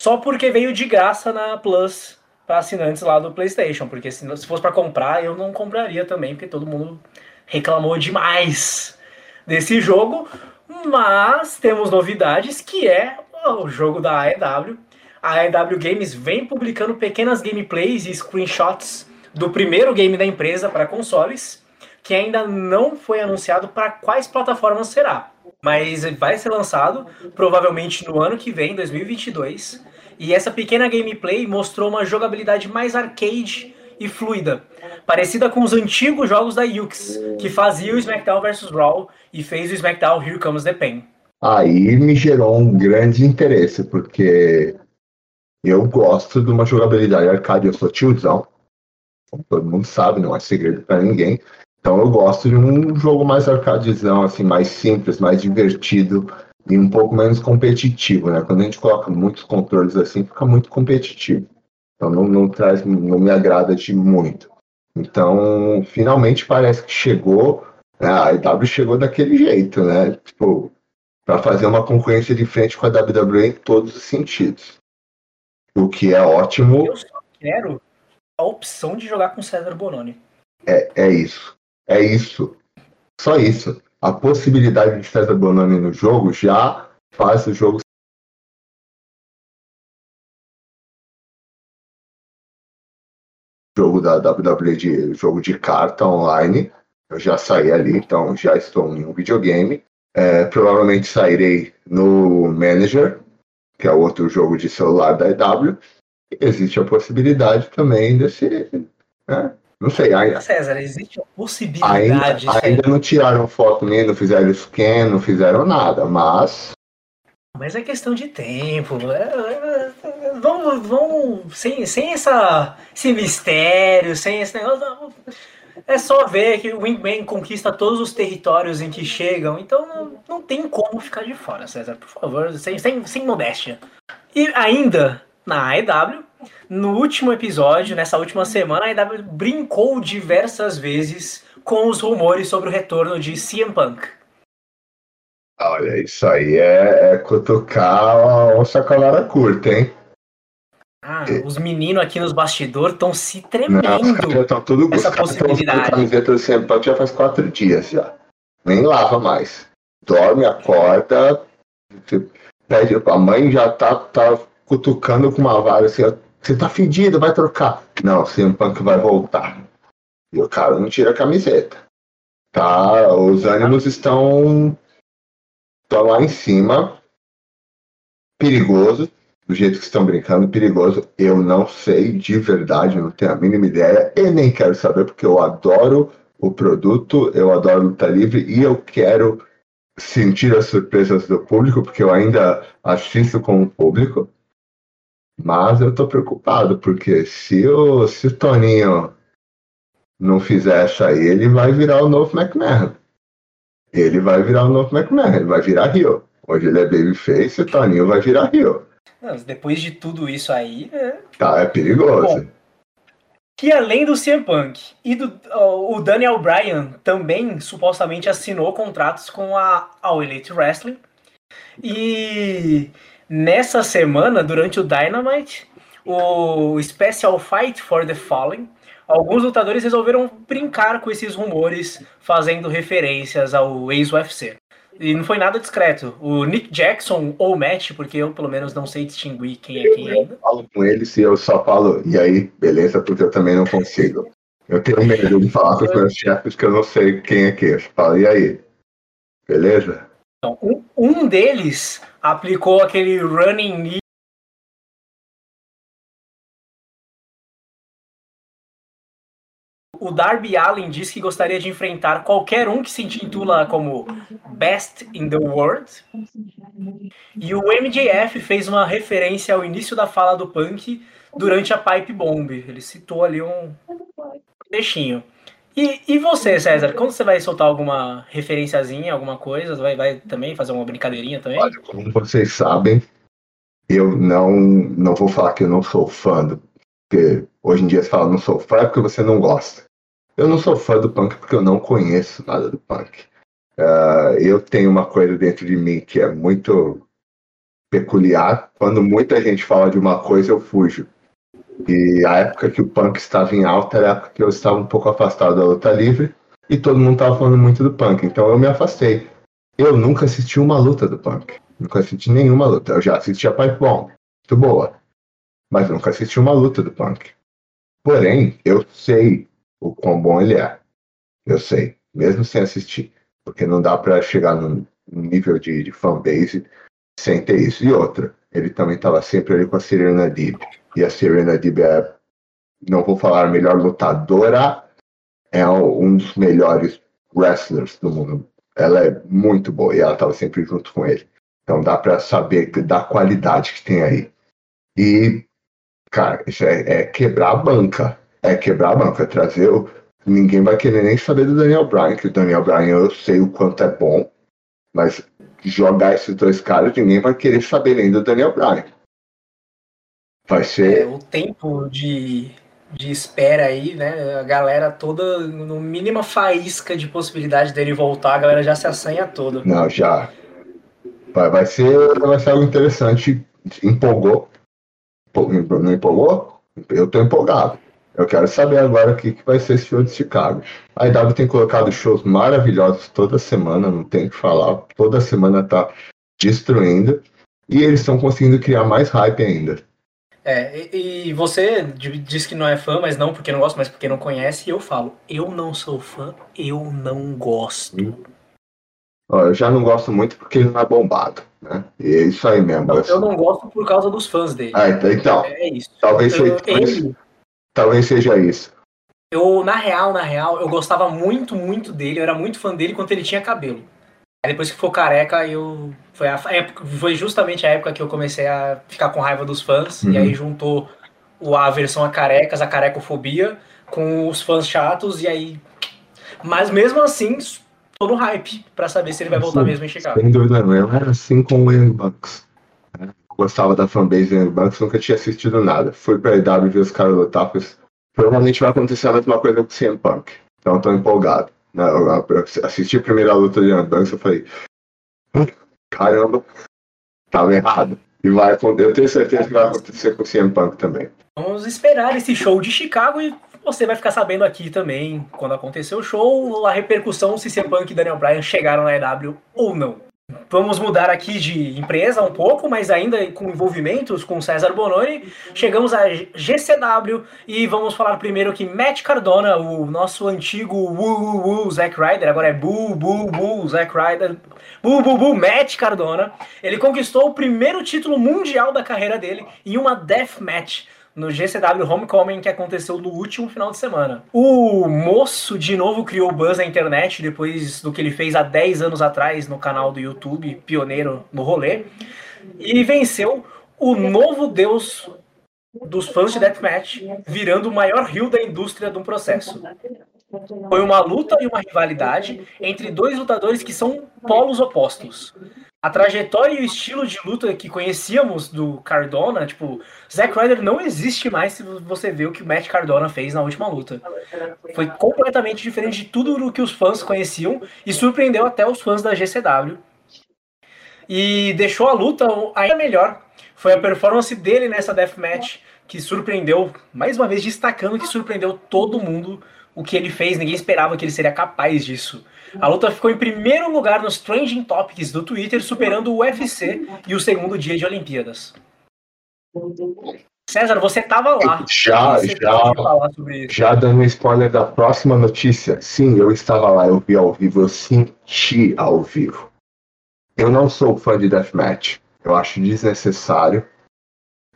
só porque veio de graça na Plus para assinantes lá do PlayStation, porque se, se fosse para comprar, eu não compraria também, porque todo mundo reclamou demais desse jogo. Mas temos novidades, que é o jogo da AEW. A AEW Games vem publicando pequenas gameplays e screenshots do primeiro game da empresa para consoles, que ainda não foi anunciado para quais plataformas será. Mas vai ser lançado provavelmente no ano que vem, 2022 e essa pequena gameplay mostrou uma jogabilidade mais arcade e fluida, parecida com os antigos jogos da Yux, que fazia o SmackDown vs Raw e fez o SmackDown Here Comes the Pain. Aí me gerou um grande interesse, porque eu gosto de uma jogabilidade arcade, eu sou tiozão, todo mundo sabe, não é segredo para ninguém. Então eu gosto de um jogo mais arcadezão, assim, mais simples, mais divertido, e um pouco menos competitivo, né? Quando a gente coloca muitos controles assim, fica muito competitivo. Então não, não traz, não me agrada de muito. Então, finalmente parece que chegou, né? a EW chegou daquele jeito, né? Tipo, para fazer uma concorrência de frente com a WWE em todos os sentidos. O que é ótimo. Eu só quero a opção de jogar com César Bononi. É, é isso. É isso. Só isso a possibilidade de César Bononi no jogo já faz o jogo jogo da WWE de jogo de carta online. Eu já saí ali, então já estou em um videogame. É, provavelmente sairei no Manager, que é outro jogo de celular da EW. Existe a possibilidade também desse, né, não sei. Ainda, César, existe a possibilidade. Ainda, ainda não tiraram foto nem, não fizeram scan, não fizeram nada, mas. Mas é questão de tempo. É, é, é, vamos, vamos sem, sem essa, esse mistério, sem esse negócio. é só ver que o Wingman conquista todos os territórios em que chegam, então não, não tem como ficar de fora, César, por favor, sem, sem, sem modéstia. E ainda na AEW, no último episódio, nessa última semana, a brincou diversas vezes com os rumores sobre o retorno de CM Punk. Olha, isso aí é, é cutucar a sacanagem curta, hein? Ah, os meninos aqui nos bastidores estão se tremendo. Não, já estão tudo essa possibilidade. A camiseta do CM Punk já faz quatro dias já. Nem lava mais. Dorme, acorda. Pede, a mãe já tá, tá cutucando com uma vara assim, você tá fedido, vai trocar. Não, o CM Punk vai voltar. E o cara não tira a camiseta. Tá, os ânimos estão, estão lá em cima. Perigoso, do jeito que estão brincando, perigoso. Eu não sei de verdade, não tenho a mínima ideia e nem quero saber, porque eu adoro o produto, eu adoro luta livre e eu quero sentir as surpresas do público, porque eu ainda assisto com o público. Mas eu tô preocupado, porque se o, se o Toninho não fizer isso aí, ele vai virar o novo McMahon. Ele vai virar o novo McMahon, ele vai virar Rio. Hoje ele é babyface, o Toninho vai virar Rio. depois de tudo isso aí. É... Tá, é perigoso. Bom, que além do CM Punk e do o Daniel Bryan também supostamente assinou contratos com a All Elite Wrestling. E nessa semana, durante o Dynamite, o Special Fight for the Fallen, alguns lutadores resolveram brincar com esses rumores, fazendo referências ao ex-UFC. E não foi nada discreto. O Nick Jackson ou o Matt, porque eu pelo menos não sei distinguir quem é quem ainda. Eu falo com ele se eu só falo, e aí, beleza, porque eu também não consigo. Eu tenho medo de falar com os meus chefes que eu não sei quem é que. Eu falo, e aí? Beleza? Então, um, um deles aplicou aquele running o Darby Allen diz que gostaria de enfrentar qualquer um que se intitula como Best in the World. E o MJF fez uma referência ao início da fala do Punk durante a Pipe Bomb. Ele citou ali um peixinho. E, e você, César, quando você vai soltar alguma referenciazinha, alguma coisa? Vai, vai também fazer uma brincadeirinha também? Olha, como vocês sabem, eu não, não vou falar que eu não sou fã do. Porque hoje em dia você fala não sou fã é porque você não gosta. Eu não sou fã do punk porque eu não conheço nada do punk. Uh, eu tenho uma coisa dentro de mim que é muito peculiar. Quando muita gente fala de uma coisa, eu fujo. E a época que o punk estava em alta era a época que eu estava um pouco afastado da luta livre e todo mundo estava falando muito do punk. Então eu me afastei. Eu nunca assisti uma luta do punk. Nunca assisti nenhuma luta. Eu já assisti a Pipe Bomb. Muito boa. Mas nunca assisti uma luta do punk. Porém, eu sei o quão bom ele é. Eu sei, mesmo sem assistir. Porque não dá para chegar num nível de, de fanbase sem ter isso. E outra, ele também estava sempre ali com a Serena Deeb. E a Serena Deeb é, não vou falar melhor lutadora, é um dos melhores wrestlers do mundo. Ela é muito boa e ela estava sempre junto com ele. Então dá para saber da qualidade que tem aí. E, cara, isso é, é quebrar a banca é quebrar a banca, trazer o. Ninguém vai querer nem saber do Daniel Bryan, que o Daniel Bryan eu sei o quanto é bom, mas jogar esses dois caras, ninguém vai querer saber nem do Daniel Bryan. Vai ser. É, o tempo de, de espera aí, né? A galera toda, no mínima faísca de possibilidade dele voltar, a galera já se assanha toda. Não, já. Vai, vai, ser, vai ser algo interessante. Empolgou. Não empolgou? Eu tô empolgado. Eu quero saber agora o que, que vai ser esse show de Chicago. A IW tem colocado shows maravilhosos toda semana, não tem o que falar. Toda semana tá destruindo. E eles estão conseguindo criar mais hype ainda. É, e, e você diz que não é fã, mas não porque não gosta, mas porque não conhece, e eu falo, eu não sou fã, eu não gosto. Ó, eu já não gosto muito porque ele não é bombado, né? E é isso aí mesmo. Não, eu não gosto por causa dos fãs dele. Ah, então, então é isso. Talvez, eu, ele, Talvez seja isso. Eu, na real, na real, eu gostava muito, muito dele. Eu era muito fã dele quando ele tinha cabelo. Aí depois que ficou careca, eu. Foi, a época, foi justamente a época que eu comecei a ficar com raiva dos fãs. Uhum. E aí juntou a versão a carecas, a carecofobia, com os fãs chatos, e aí Mas mesmo assim, tô no hype para saber se ele vai voltar Sim, mesmo em Chicago. Sem dúvida não. Eu era assim com o Young Bucks. Né? Gostava da fanbase do Young Bucks, nunca tinha assistido nada. Fui pra EW ver os caras pois provavelmente vai acontecer a mesma coisa com o CM Punk. Então tô empolgado. Assisti a primeira luta Young Bucks, eu falei, hum, caramba, tava errado. E vai eu tenho certeza que vai acontecer com o CM Punk também. Vamos esperar esse show de Chicago e você vai ficar sabendo aqui também, quando acontecer o show, a repercussão se CM Punk e Daniel Bryan chegaram na EW ou não. Vamos mudar aqui de empresa um pouco, mas ainda com envolvimentos com César Bononi. Chegamos a GCW e vamos falar primeiro que Matt Cardona, o nosso antigo Zack Ryder, agora é Boo Boo Boo Zack Ryder, Boo Boo Boo Matt Cardona. Ele conquistou o primeiro título mundial da carreira dele em uma Death Match no GCW Homecoming que aconteceu no último final de semana. O moço de novo criou buzz na internet depois do que ele fez há 10 anos atrás no canal do YouTube, pioneiro no rolê, e venceu o novo deus dos fãs de Deathmatch, virando o maior rio da indústria do processo. Foi uma luta e uma rivalidade entre dois lutadores que são polos opostos a trajetória e o estilo de luta que conhecíamos do Cardona, tipo, Zack Ryder não existe mais se você vê o que o Matt Cardona fez na última luta. Foi completamente diferente de tudo o que os fãs conheciam e surpreendeu até os fãs da GCW. E deixou a luta ainda melhor. Foi a performance dele nessa deathmatch que surpreendeu, mais uma vez destacando que surpreendeu todo mundo o que ele fez, ninguém esperava que ele seria capaz disso. A luta ficou em primeiro lugar nos Trending Topics do Twitter, superando o UFC e o segundo dia de Olimpíadas. César, você estava lá. Já, já. Já dando spoiler da próxima notícia. Sim, eu estava lá, eu vi ao vivo, eu senti ao vivo. Eu não sou fã de Deathmatch. Eu acho desnecessário.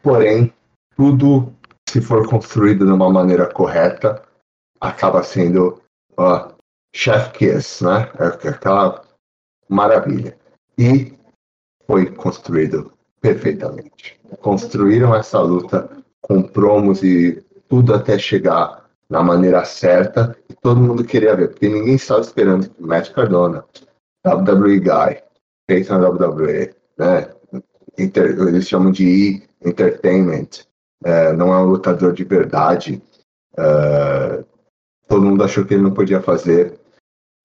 Porém, tudo, se for construído de uma maneira correta, acaba sendo uh, chef kiss, né? É, aquela maravilha. E foi construído perfeitamente. Construíram essa luta com promos e tudo até chegar na maneira certa e todo mundo queria ver, porque ninguém estava esperando que Matt Cardona, WWE Guy, feito na WWE, né? Inter, eles chamam de E Entertainment, é, não é um lutador de verdade. É, todo mundo achou que ele não podia fazer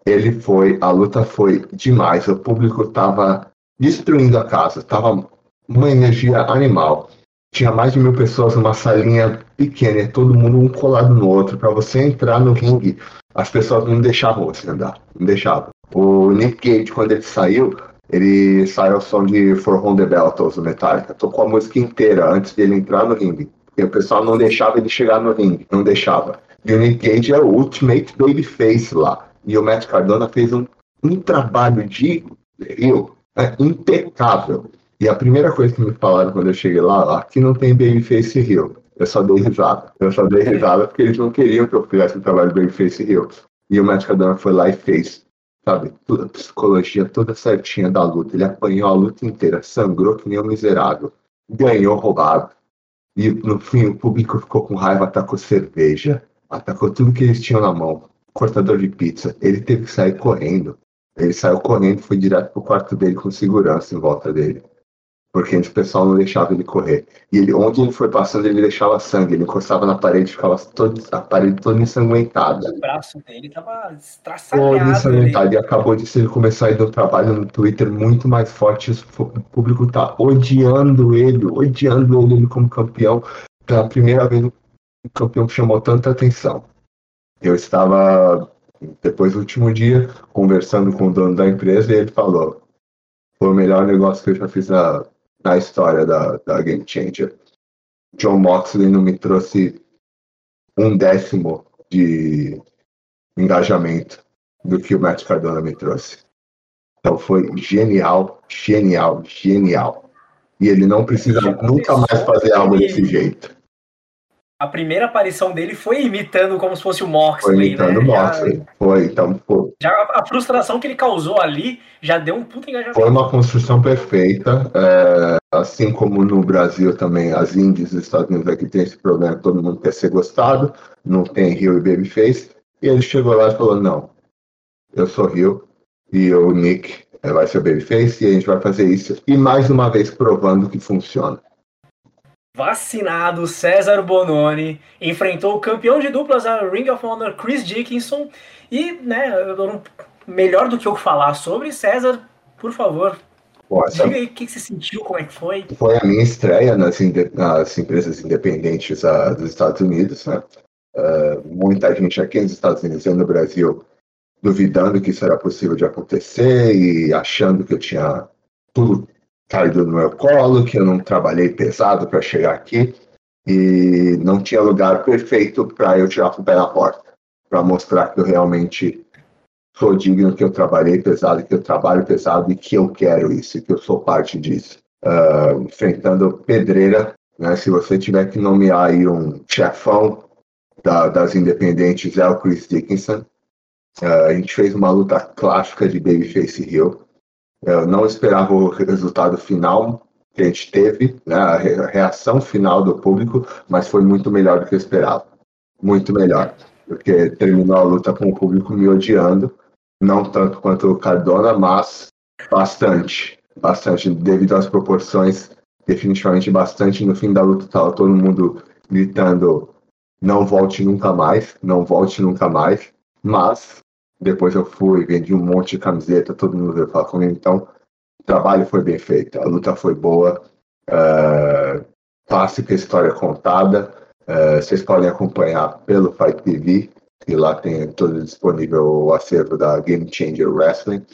ele foi, a luta foi demais, o público estava destruindo a casa, tava uma energia animal. Tinha mais de mil pessoas numa salinha pequena, todo mundo um colado no outro. Para você entrar no ringue, as pessoas não deixavam você andar, não deixavam. O Nick Gage, quando ele saiu, ele saiu ao som de For Home the Battles do Metallica, tocou a música inteira antes dele entrar no ringue. Porque o pessoal não deixava ele chegar no ringue, não deixava. E o Nick Gage é o ultimate babyface lá e o Matt Cardona fez um, um trabalho de eu, é, impecável. E a primeira coisa que me falaram quando eu cheguei lá, aqui não tem Babyface Hill. Eu só dei risada. Eu só dei risada porque eles não queriam que eu fizesse o trabalho de Babyface Hill. E o Matt Cardona foi lá e fez. Sabe? Toda a psicologia toda certinha da luta. Ele apanhou a luta inteira, sangrou que nem um miserável. Ganhou roubado. E no fim o público ficou com raiva, atacou cerveja, atacou tudo que eles tinham na mão cortador de pizza. Ele teve que sair correndo. Ele saiu correndo, foi direto pro quarto dele com segurança em volta dele. Porque o pessoal não deixava ele correr. E ele, onde ele foi passando, ele deixava sangue. Ele encostava na parede, ficava todo, a parede toda ensanguentada. O braço dele tava estraçalhado. Todo ensanguentado. E acabou de ele começar a ir do trabalho no Twitter muito mais forte. O público tá odiando ele, odiando ele como campeão. Pela primeira vez, o campeão chamou tanta atenção. Eu estava, depois do último dia, conversando com o dono da empresa e ele falou: foi o melhor negócio que eu já fiz na, na história da, da Game Changer. John Moxley não me trouxe um décimo de engajamento do que o Matt Cardona me trouxe. Então foi genial, genial, genial. E ele não precisa nunca mais fazer algo desse jeito a primeira aparição dele foi imitando como se fosse o Moxley. Foi imitando né? o Moxley. Já, foi, então, pô. Já a frustração que ele causou ali já deu um puta engajamento. Foi uma construção perfeita. É, assim como no Brasil também, as indies dos Estados Unidos aqui tem esse problema, todo mundo quer ser gostado, não tem Rio e Babyface. E ele chegou lá e falou: não, eu sou Rio e o Nick é, vai ser o Babyface e a gente vai fazer isso e mais uma vez provando que funciona. Vacinado, César Bononi enfrentou o campeão de duplas a Ring of Honor Chris Dickinson e, né, melhor do que eu falar sobre César, por favor, Diga aí o que, que, você sentiu, como é que foi? Foi a minha estreia nas, nas empresas independentes uh, dos Estados Unidos, né? Uh, muita gente aqui nos Estados Unidos e no Brasil duvidando que isso era possível de acontecer e achando que eu tinha tudo caído no meu colo, que eu não trabalhei pesado para chegar aqui e não tinha lugar perfeito para eu tirar o pé da porta, para mostrar que eu realmente sou digno, que eu trabalhei pesado, que eu trabalho pesado e que eu quero isso, que eu sou parte disso. Uh, enfrentando pedreira, né? Se você tiver que nomear aí um chefão da, das independentes, é o Chris Dickinson. Uh, a gente fez uma luta clássica de Babyface Hill. Eu não esperava o resultado final que a gente teve, né, a reação final do público, mas foi muito melhor do que eu esperava. Muito melhor. Porque terminou a luta com o público me odiando. Não tanto quanto o Cardona, mas bastante. Bastante, devido às proporções, definitivamente bastante. No fim da luta estava todo mundo gritando não volte nunca mais, não volte nunca mais. Mas depois eu fui, vendi um monte de camiseta, todo mundo veio falar comigo. Então, o trabalho foi bem feito, a luta foi boa. Uh, clássica história contada. Uh, vocês podem acompanhar pelo Fight TV, e lá tem todo disponível o acervo da Game Changer Wrestling.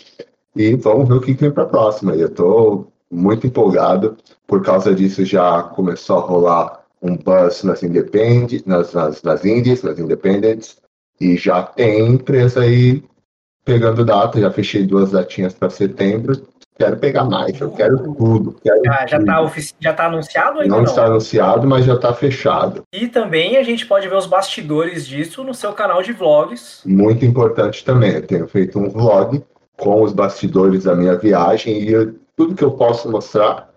E vamos ver o que vem para a próxima. Eu estou muito empolgado. Por causa disso, já começou a rolar um buzz nas independentes, nas, nas, nas indies, nas independentes. E já tem empresa aí pegando data, já fechei duas datinhas para setembro. Quero pegar mais, eu quero tudo. Quero ah, já, está já tá anunciado ainda? Não, não está anunciado, mas já está fechado. E também a gente pode ver os bastidores disso no seu canal de vlogs. Muito importante também. Eu tenho feito um vlog com os bastidores da minha viagem e eu, tudo que eu posso mostrar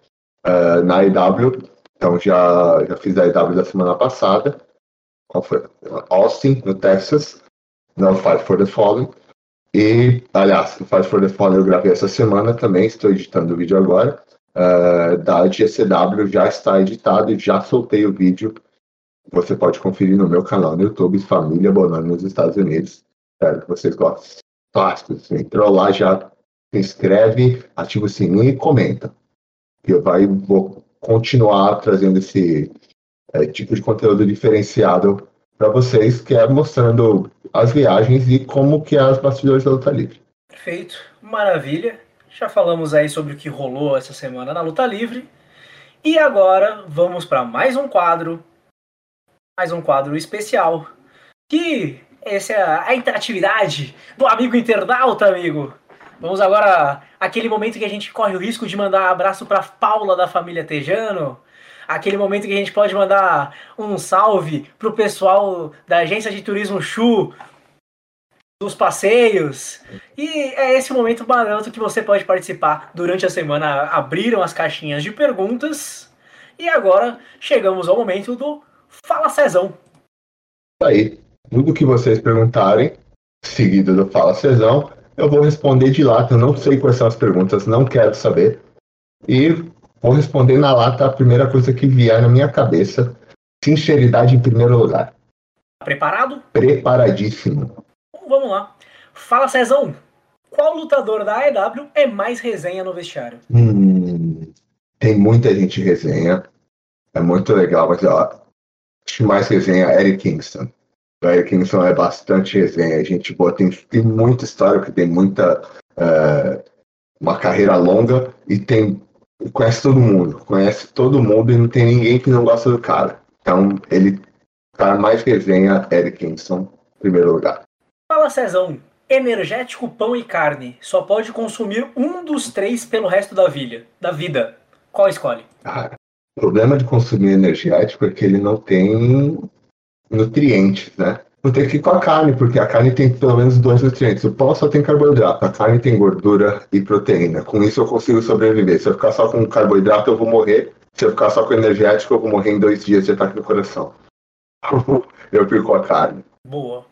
uh, na EW. Então já, já fiz a EW da semana passada? Austin, no Texas, no Fight for the Fallen. E, aliás, no Fight for the Fallen eu gravei essa semana também, estou editando o vídeo agora. Uh, da GCW já está editado e já soltei o vídeo. Você pode conferir no meu canal no YouTube, Família Bonano nos Estados Unidos. Espero que vocês gostem. Você entrou lá, já se inscreve, ativa o sininho e comenta. Eu vai, vou continuar trazendo esse, é, tipo de conteúdo diferenciado para vocês, que é mostrando as viagens e como que é as bastidores da luta livre. Perfeito, maravilha. Já falamos aí sobre o que rolou essa semana na luta livre. E agora vamos para mais um quadro, mais um quadro especial, que essa é a interatividade do amigo internauta, amigo. Vamos agora aquele momento que a gente corre o risco de mandar abraço para Paula da família Tejano, aquele momento que a gente pode mandar um salve pro pessoal da agência de turismo Chu, dos passeios. E é esse momento barato que você pode participar durante a semana. Abriram as caixinhas de perguntas. E agora chegamos ao momento do Fala Cezão. Aí, tudo que vocês perguntarem, seguido do Fala Cezão, eu vou responder de lá. Eu não sei quais são as perguntas, não quero saber. E Vou responder na lata a primeira coisa que vier na minha cabeça. Sinceridade em primeiro lugar. Preparado? Preparadíssimo. Então, vamos lá. Fala, Cezão. Qual lutador da AEW é mais resenha no vestiário? Hum, tem muita gente resenha. É muito legal, mas ó, acho mais resenha é Eric Kingston. O Eric Kingston é bastante resenha. A gente boa, tem, tem muita história, que tem muita. Uh, uma carreira longa e tem conhece todo mundo, conhece todo mundo e não tem ninguém que não gosta do cara. Então, ele, cara mais resenha, Eric Kingston, em primeiro lugar. Fala, Cezão. Energético, pão e carne. Só pode consumir um dos três pelo resto da, vilha, da vida. Qual escolhe? Cara, o problema de consumir energético é que ele não tem nutrientes, né? Vou ter que ir com a carne, porque a carne tem pelo menos dois nutrientes. O pão só tem carboidrato, a carne tem gordura e proteína. Com isso eu consigo sobreviver. Se eu ficar só com carboidrato, eu vou morrer. Se eu ficar só com energético, eu vou morrer em dois dias de ataque no coração. eu fico com a carne. Boa.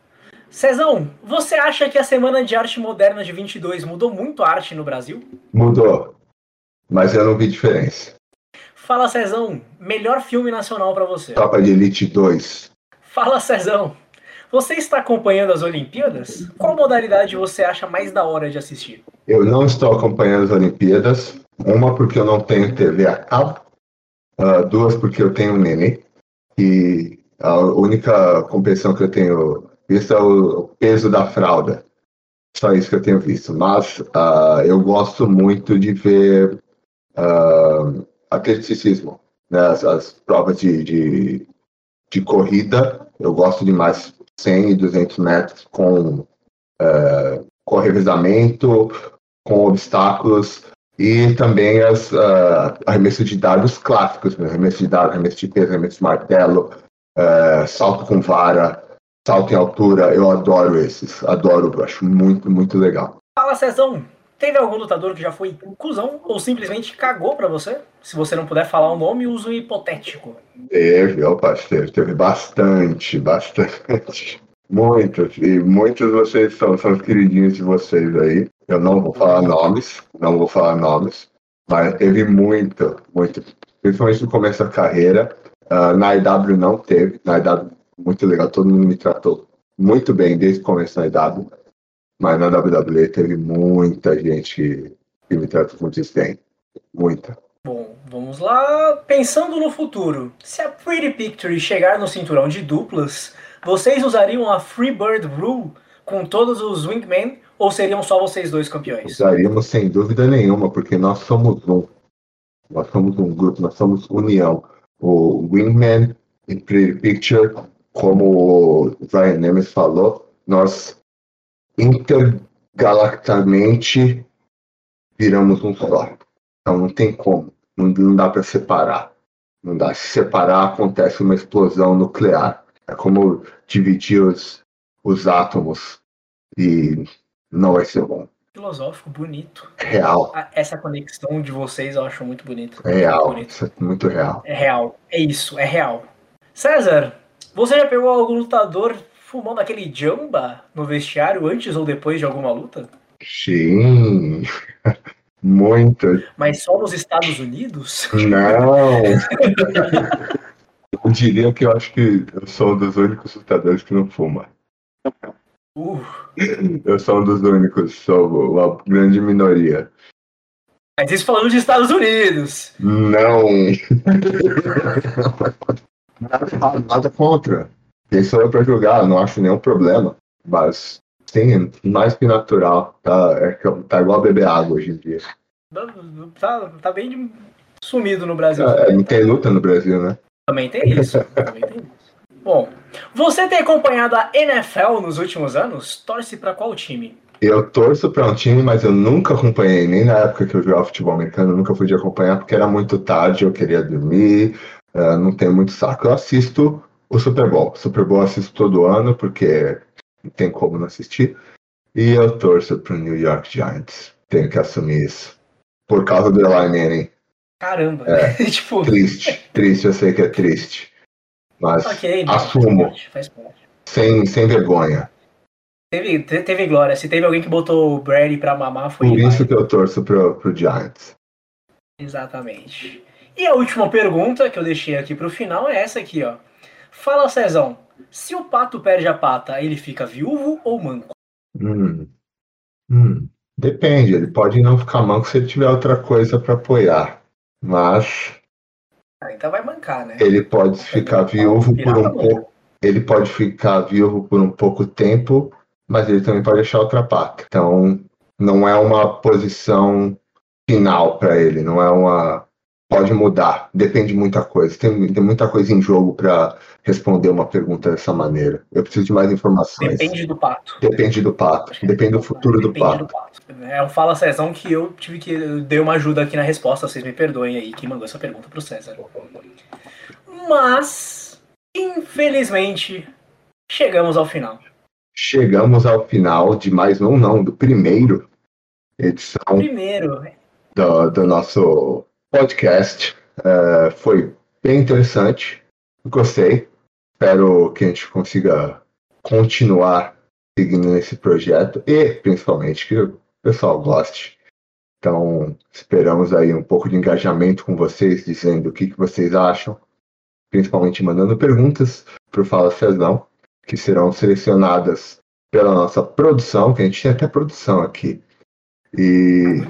Cezão, você acha que a Semana de Arte Moderna de 22 mudou muito a arte no Brasil? Mudou, mas eu não vi diferença. Fala Cezão, melhor filme nacional para você. Tropa de Elite 2. Fala Cezão, você está acompanhando as Olimpíadas? Qual modalidade você acha mais da hora de assistir? Eu não estou acompanhando as Olimpíadas. Uma porque eu não tenho TV a cabo. Uh, duas porque eu tenho um nenê. E a única competição que eu tenho visto é o peso da fralda. Só isso que eu tenho visto. Mas uh, eu gosto muito de ver uh, atleticismo. Né? As, as provas de, de, de corrida eu gosto demais 100 e 200 metros com, é, com revezamento, com obstáculos e também as uh, arremesso de dados clássicos, né? arremesso de dados, arremesso de peso, arremesso de martelo, uh, salto com vara, salto em altura. Eu adoro esses, adoro, acho muito, muito legal. Fala, Cezão! Teve algum lutador que já foi cuzão ou simplesmente cagou para você? Se você não puder falar o nome, usa um hipotético. Teve, opa, teve, teve bastante, bastante. Muitos, e muitos vocês são, são os queridinhos de vocês aí. Eu não vou falar nomes, não vou falar nomes, mas teve muito, muito. Principalmente no começo da carreira. Uh, na IW não teve, na IW muito legal, todo mundo me tratou muito bem desde o começo da IW. Mas na WWE teve muita gente que me trata muito bem. Muita. Bom, vamos lá. Pensando no futuro, se a Pretty Picture chegar no cinturão de duplas, vocês usariam a Freebird Rule com todos os Wingmen ou seriam só vocês dois campeões? Usaríamos sem dúvida nenhuma, porque nós somos um. Nós somos um grupo, nós somos união. O Wingman e Pretty Picture, como o Ryan Nemes falou, nós intergalacticamente viramos um só. Então não tem como, não, não dá para separar. Não dá. Se separar, acontece uma explosão nuclear. É como dividir os, os átomos e não vai ser bom. Filosófico, bonito. Real. Essa conexão de vocês eu acho muito bonita. É real. Muito, bonito. É muito real. É real. É isso, é real. César, você já pegou algum lutador fumando aquele jamba no vestiário antes ou depois de alguma luta? Sim, muito. Mas só nos Estados Unidos? Não. eu diria que eu acho que eu sou um dos únicos lutadores que não fuma. Uh. Eu sou um dos únicos, sou uma grande minoria. Mas isso falando de Estados Unidos. Não. nada, nada contra. Quem sou eu para julgar? Não acho nenhum problema. Mas, sim, mais que natural. Tá, é, tá igual beber água hoje em dia. Tá, tá bem sumido no Brasil. É, não tem luta no Brasil, né? Também tem isso. também tem isso. Bom, você tem acompanhado a NFL nos últimos anos? Torce para qual time? Eu torço para um time, mas eu nunca acompanhei, nem na época que eu jogava futebol americano, eu nunca podia acompanhar porque era muito tarde, eu queria dormir, uh, não tenho muito saco. Eu assisto o Super Bowl. Super Bowl assisto todo ano, porque não tem como não assistir. E eu torço pro New York Giants. Tenho que assumir isso. Por causa do Eli Manning. Caramba. É, tipo... Triste, triste, eu sei que é triste. Mas okay, assumo. Faz parte, faz parte. Sem, sem vergonha. Teve, teve glória. Se teve alguém que botou o Brady pra mamar, foi Por isso que eu torço pro, pro Giants. Exatamente. E a última pergunta que eu deixei aqui pro final é essa aqui, ó. Fala, Cezão, se o pato perde a pata, ele fica viúvo ou manco? Hum. Hum. Depende, ele pode não ficar manco se ele tiver outra coisa para apoiar. Mas. Ah, então vai mancar, né? Ele pode ficar viúvo por um pouco. Ele pode ficar viúvo por um pouco tempo, mas ele também pode achar outra pata. Então, não é uma posição final para ele, não é uma pode mudar, depende de muita coisa. Tem, tem muita coisa em jogo para responder uma pergunta dessa maneira. Eu preciso de mais informações. Depende do pato. Depende do pato. Depende do futuro depende do pato. Do pato. É o Fala Cezão que eu tive que dei uma ajuda aqui na resposta. Vocês me perdoem aí que mandou essa pergunta pro César. Mas, infelizmente, chegamos ao final. Chegamos ao final de mais um, não, do primeiro edição. Primeiro. Do, do nosso podcast. Uh, foi bem interessante. Gostei. Espero que a gente consiga continuar seguindo nesse projeto e principalmente que o pessoal goste. Então, esperamos aí um pouco de engajamento com vocês, dizendo o que, que vocês acham, principalmente mandando perguntas para o Fala Cezão, que serão selecionadas pela nossa produção, que a gente tem até produção aqui. E.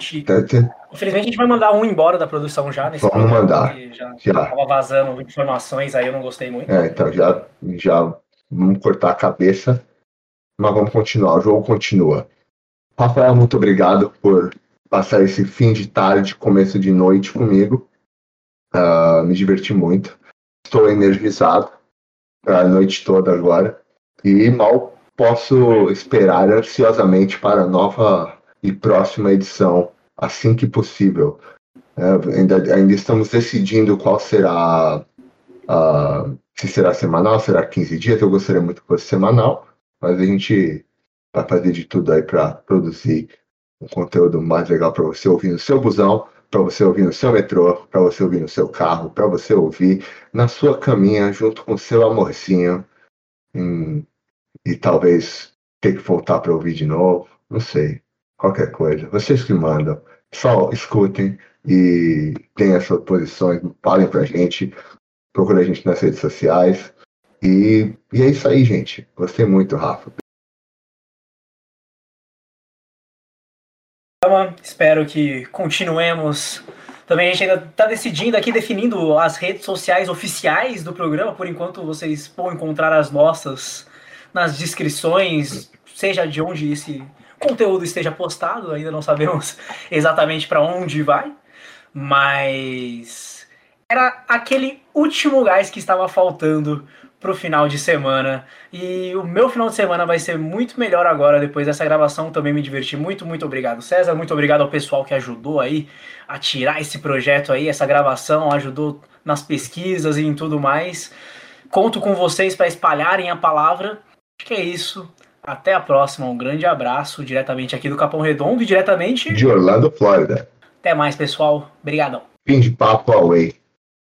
Infelizmente a gente vai mandar um embora da produção já nesse Vamos mandar. Já, já. Tava vazando informações aí, eu não gostei muito. É, então já, já vamos cortar a cabeça, mas vamos continuar. O jogo continua. Rafael, muito obrigado por passar esse fim de tarde, começo de noite comigo. Uh, me diverti muito. Estou energizado a noite toda agora. E mal posso esperar ansiosamente para a nova e próxima edição, assim que possível. É, ainda, ainda estamos decidindo qual será. Uh, se será semanal, será 15 dias. Eu gostaria muito que fosse semanal, mas a gente vai fazer de tudo aí para produzir um conteúdo mais legal para você ouvir no seu busão, para você ouvir no seu metrô, para você ouvir no seu carro, para você ouvir na sua caminha junto com seu amorzinho. Hum, e talvez ter que voltar para ouvir de novo, não sei. Qualquer coisa. Vocês que mandam, só escutem e tenham suas posições, falem pra gente, procure a gente nas redes sociais. E, e é isso aí, gente. Gostei muito, Rafa. Espero que continuemos. Também a gente ainda está decidindo aqui, definindo as redes sociais oficiais do programa. Por enquanto, vocês vão encontrar as nossas nas descrições, seja de onde esse conteúdo esteja postado. Ainda não sabemos exatamente para onde vai, mas era aquele último gás que estava faltando pro final de semana. E o meu final de semana vai ser muito melhor agora, depois dessa gravação. Também me diverti muito, muito obrigado, César. Muito obrigado ao pessoal que ajudou aí a tirar esse projeto aí, essa gravação, ajudou nas pesquisas e em tudo mais. Conto com vocês para espalharem a palavra. Acho que é isso. Até a próxima. Um grande abraço diretamente aqui do Capão Redondo e diretamente de Orlando, Flórida. Até mais, pessoal. Obrigadão. Fim de papo away.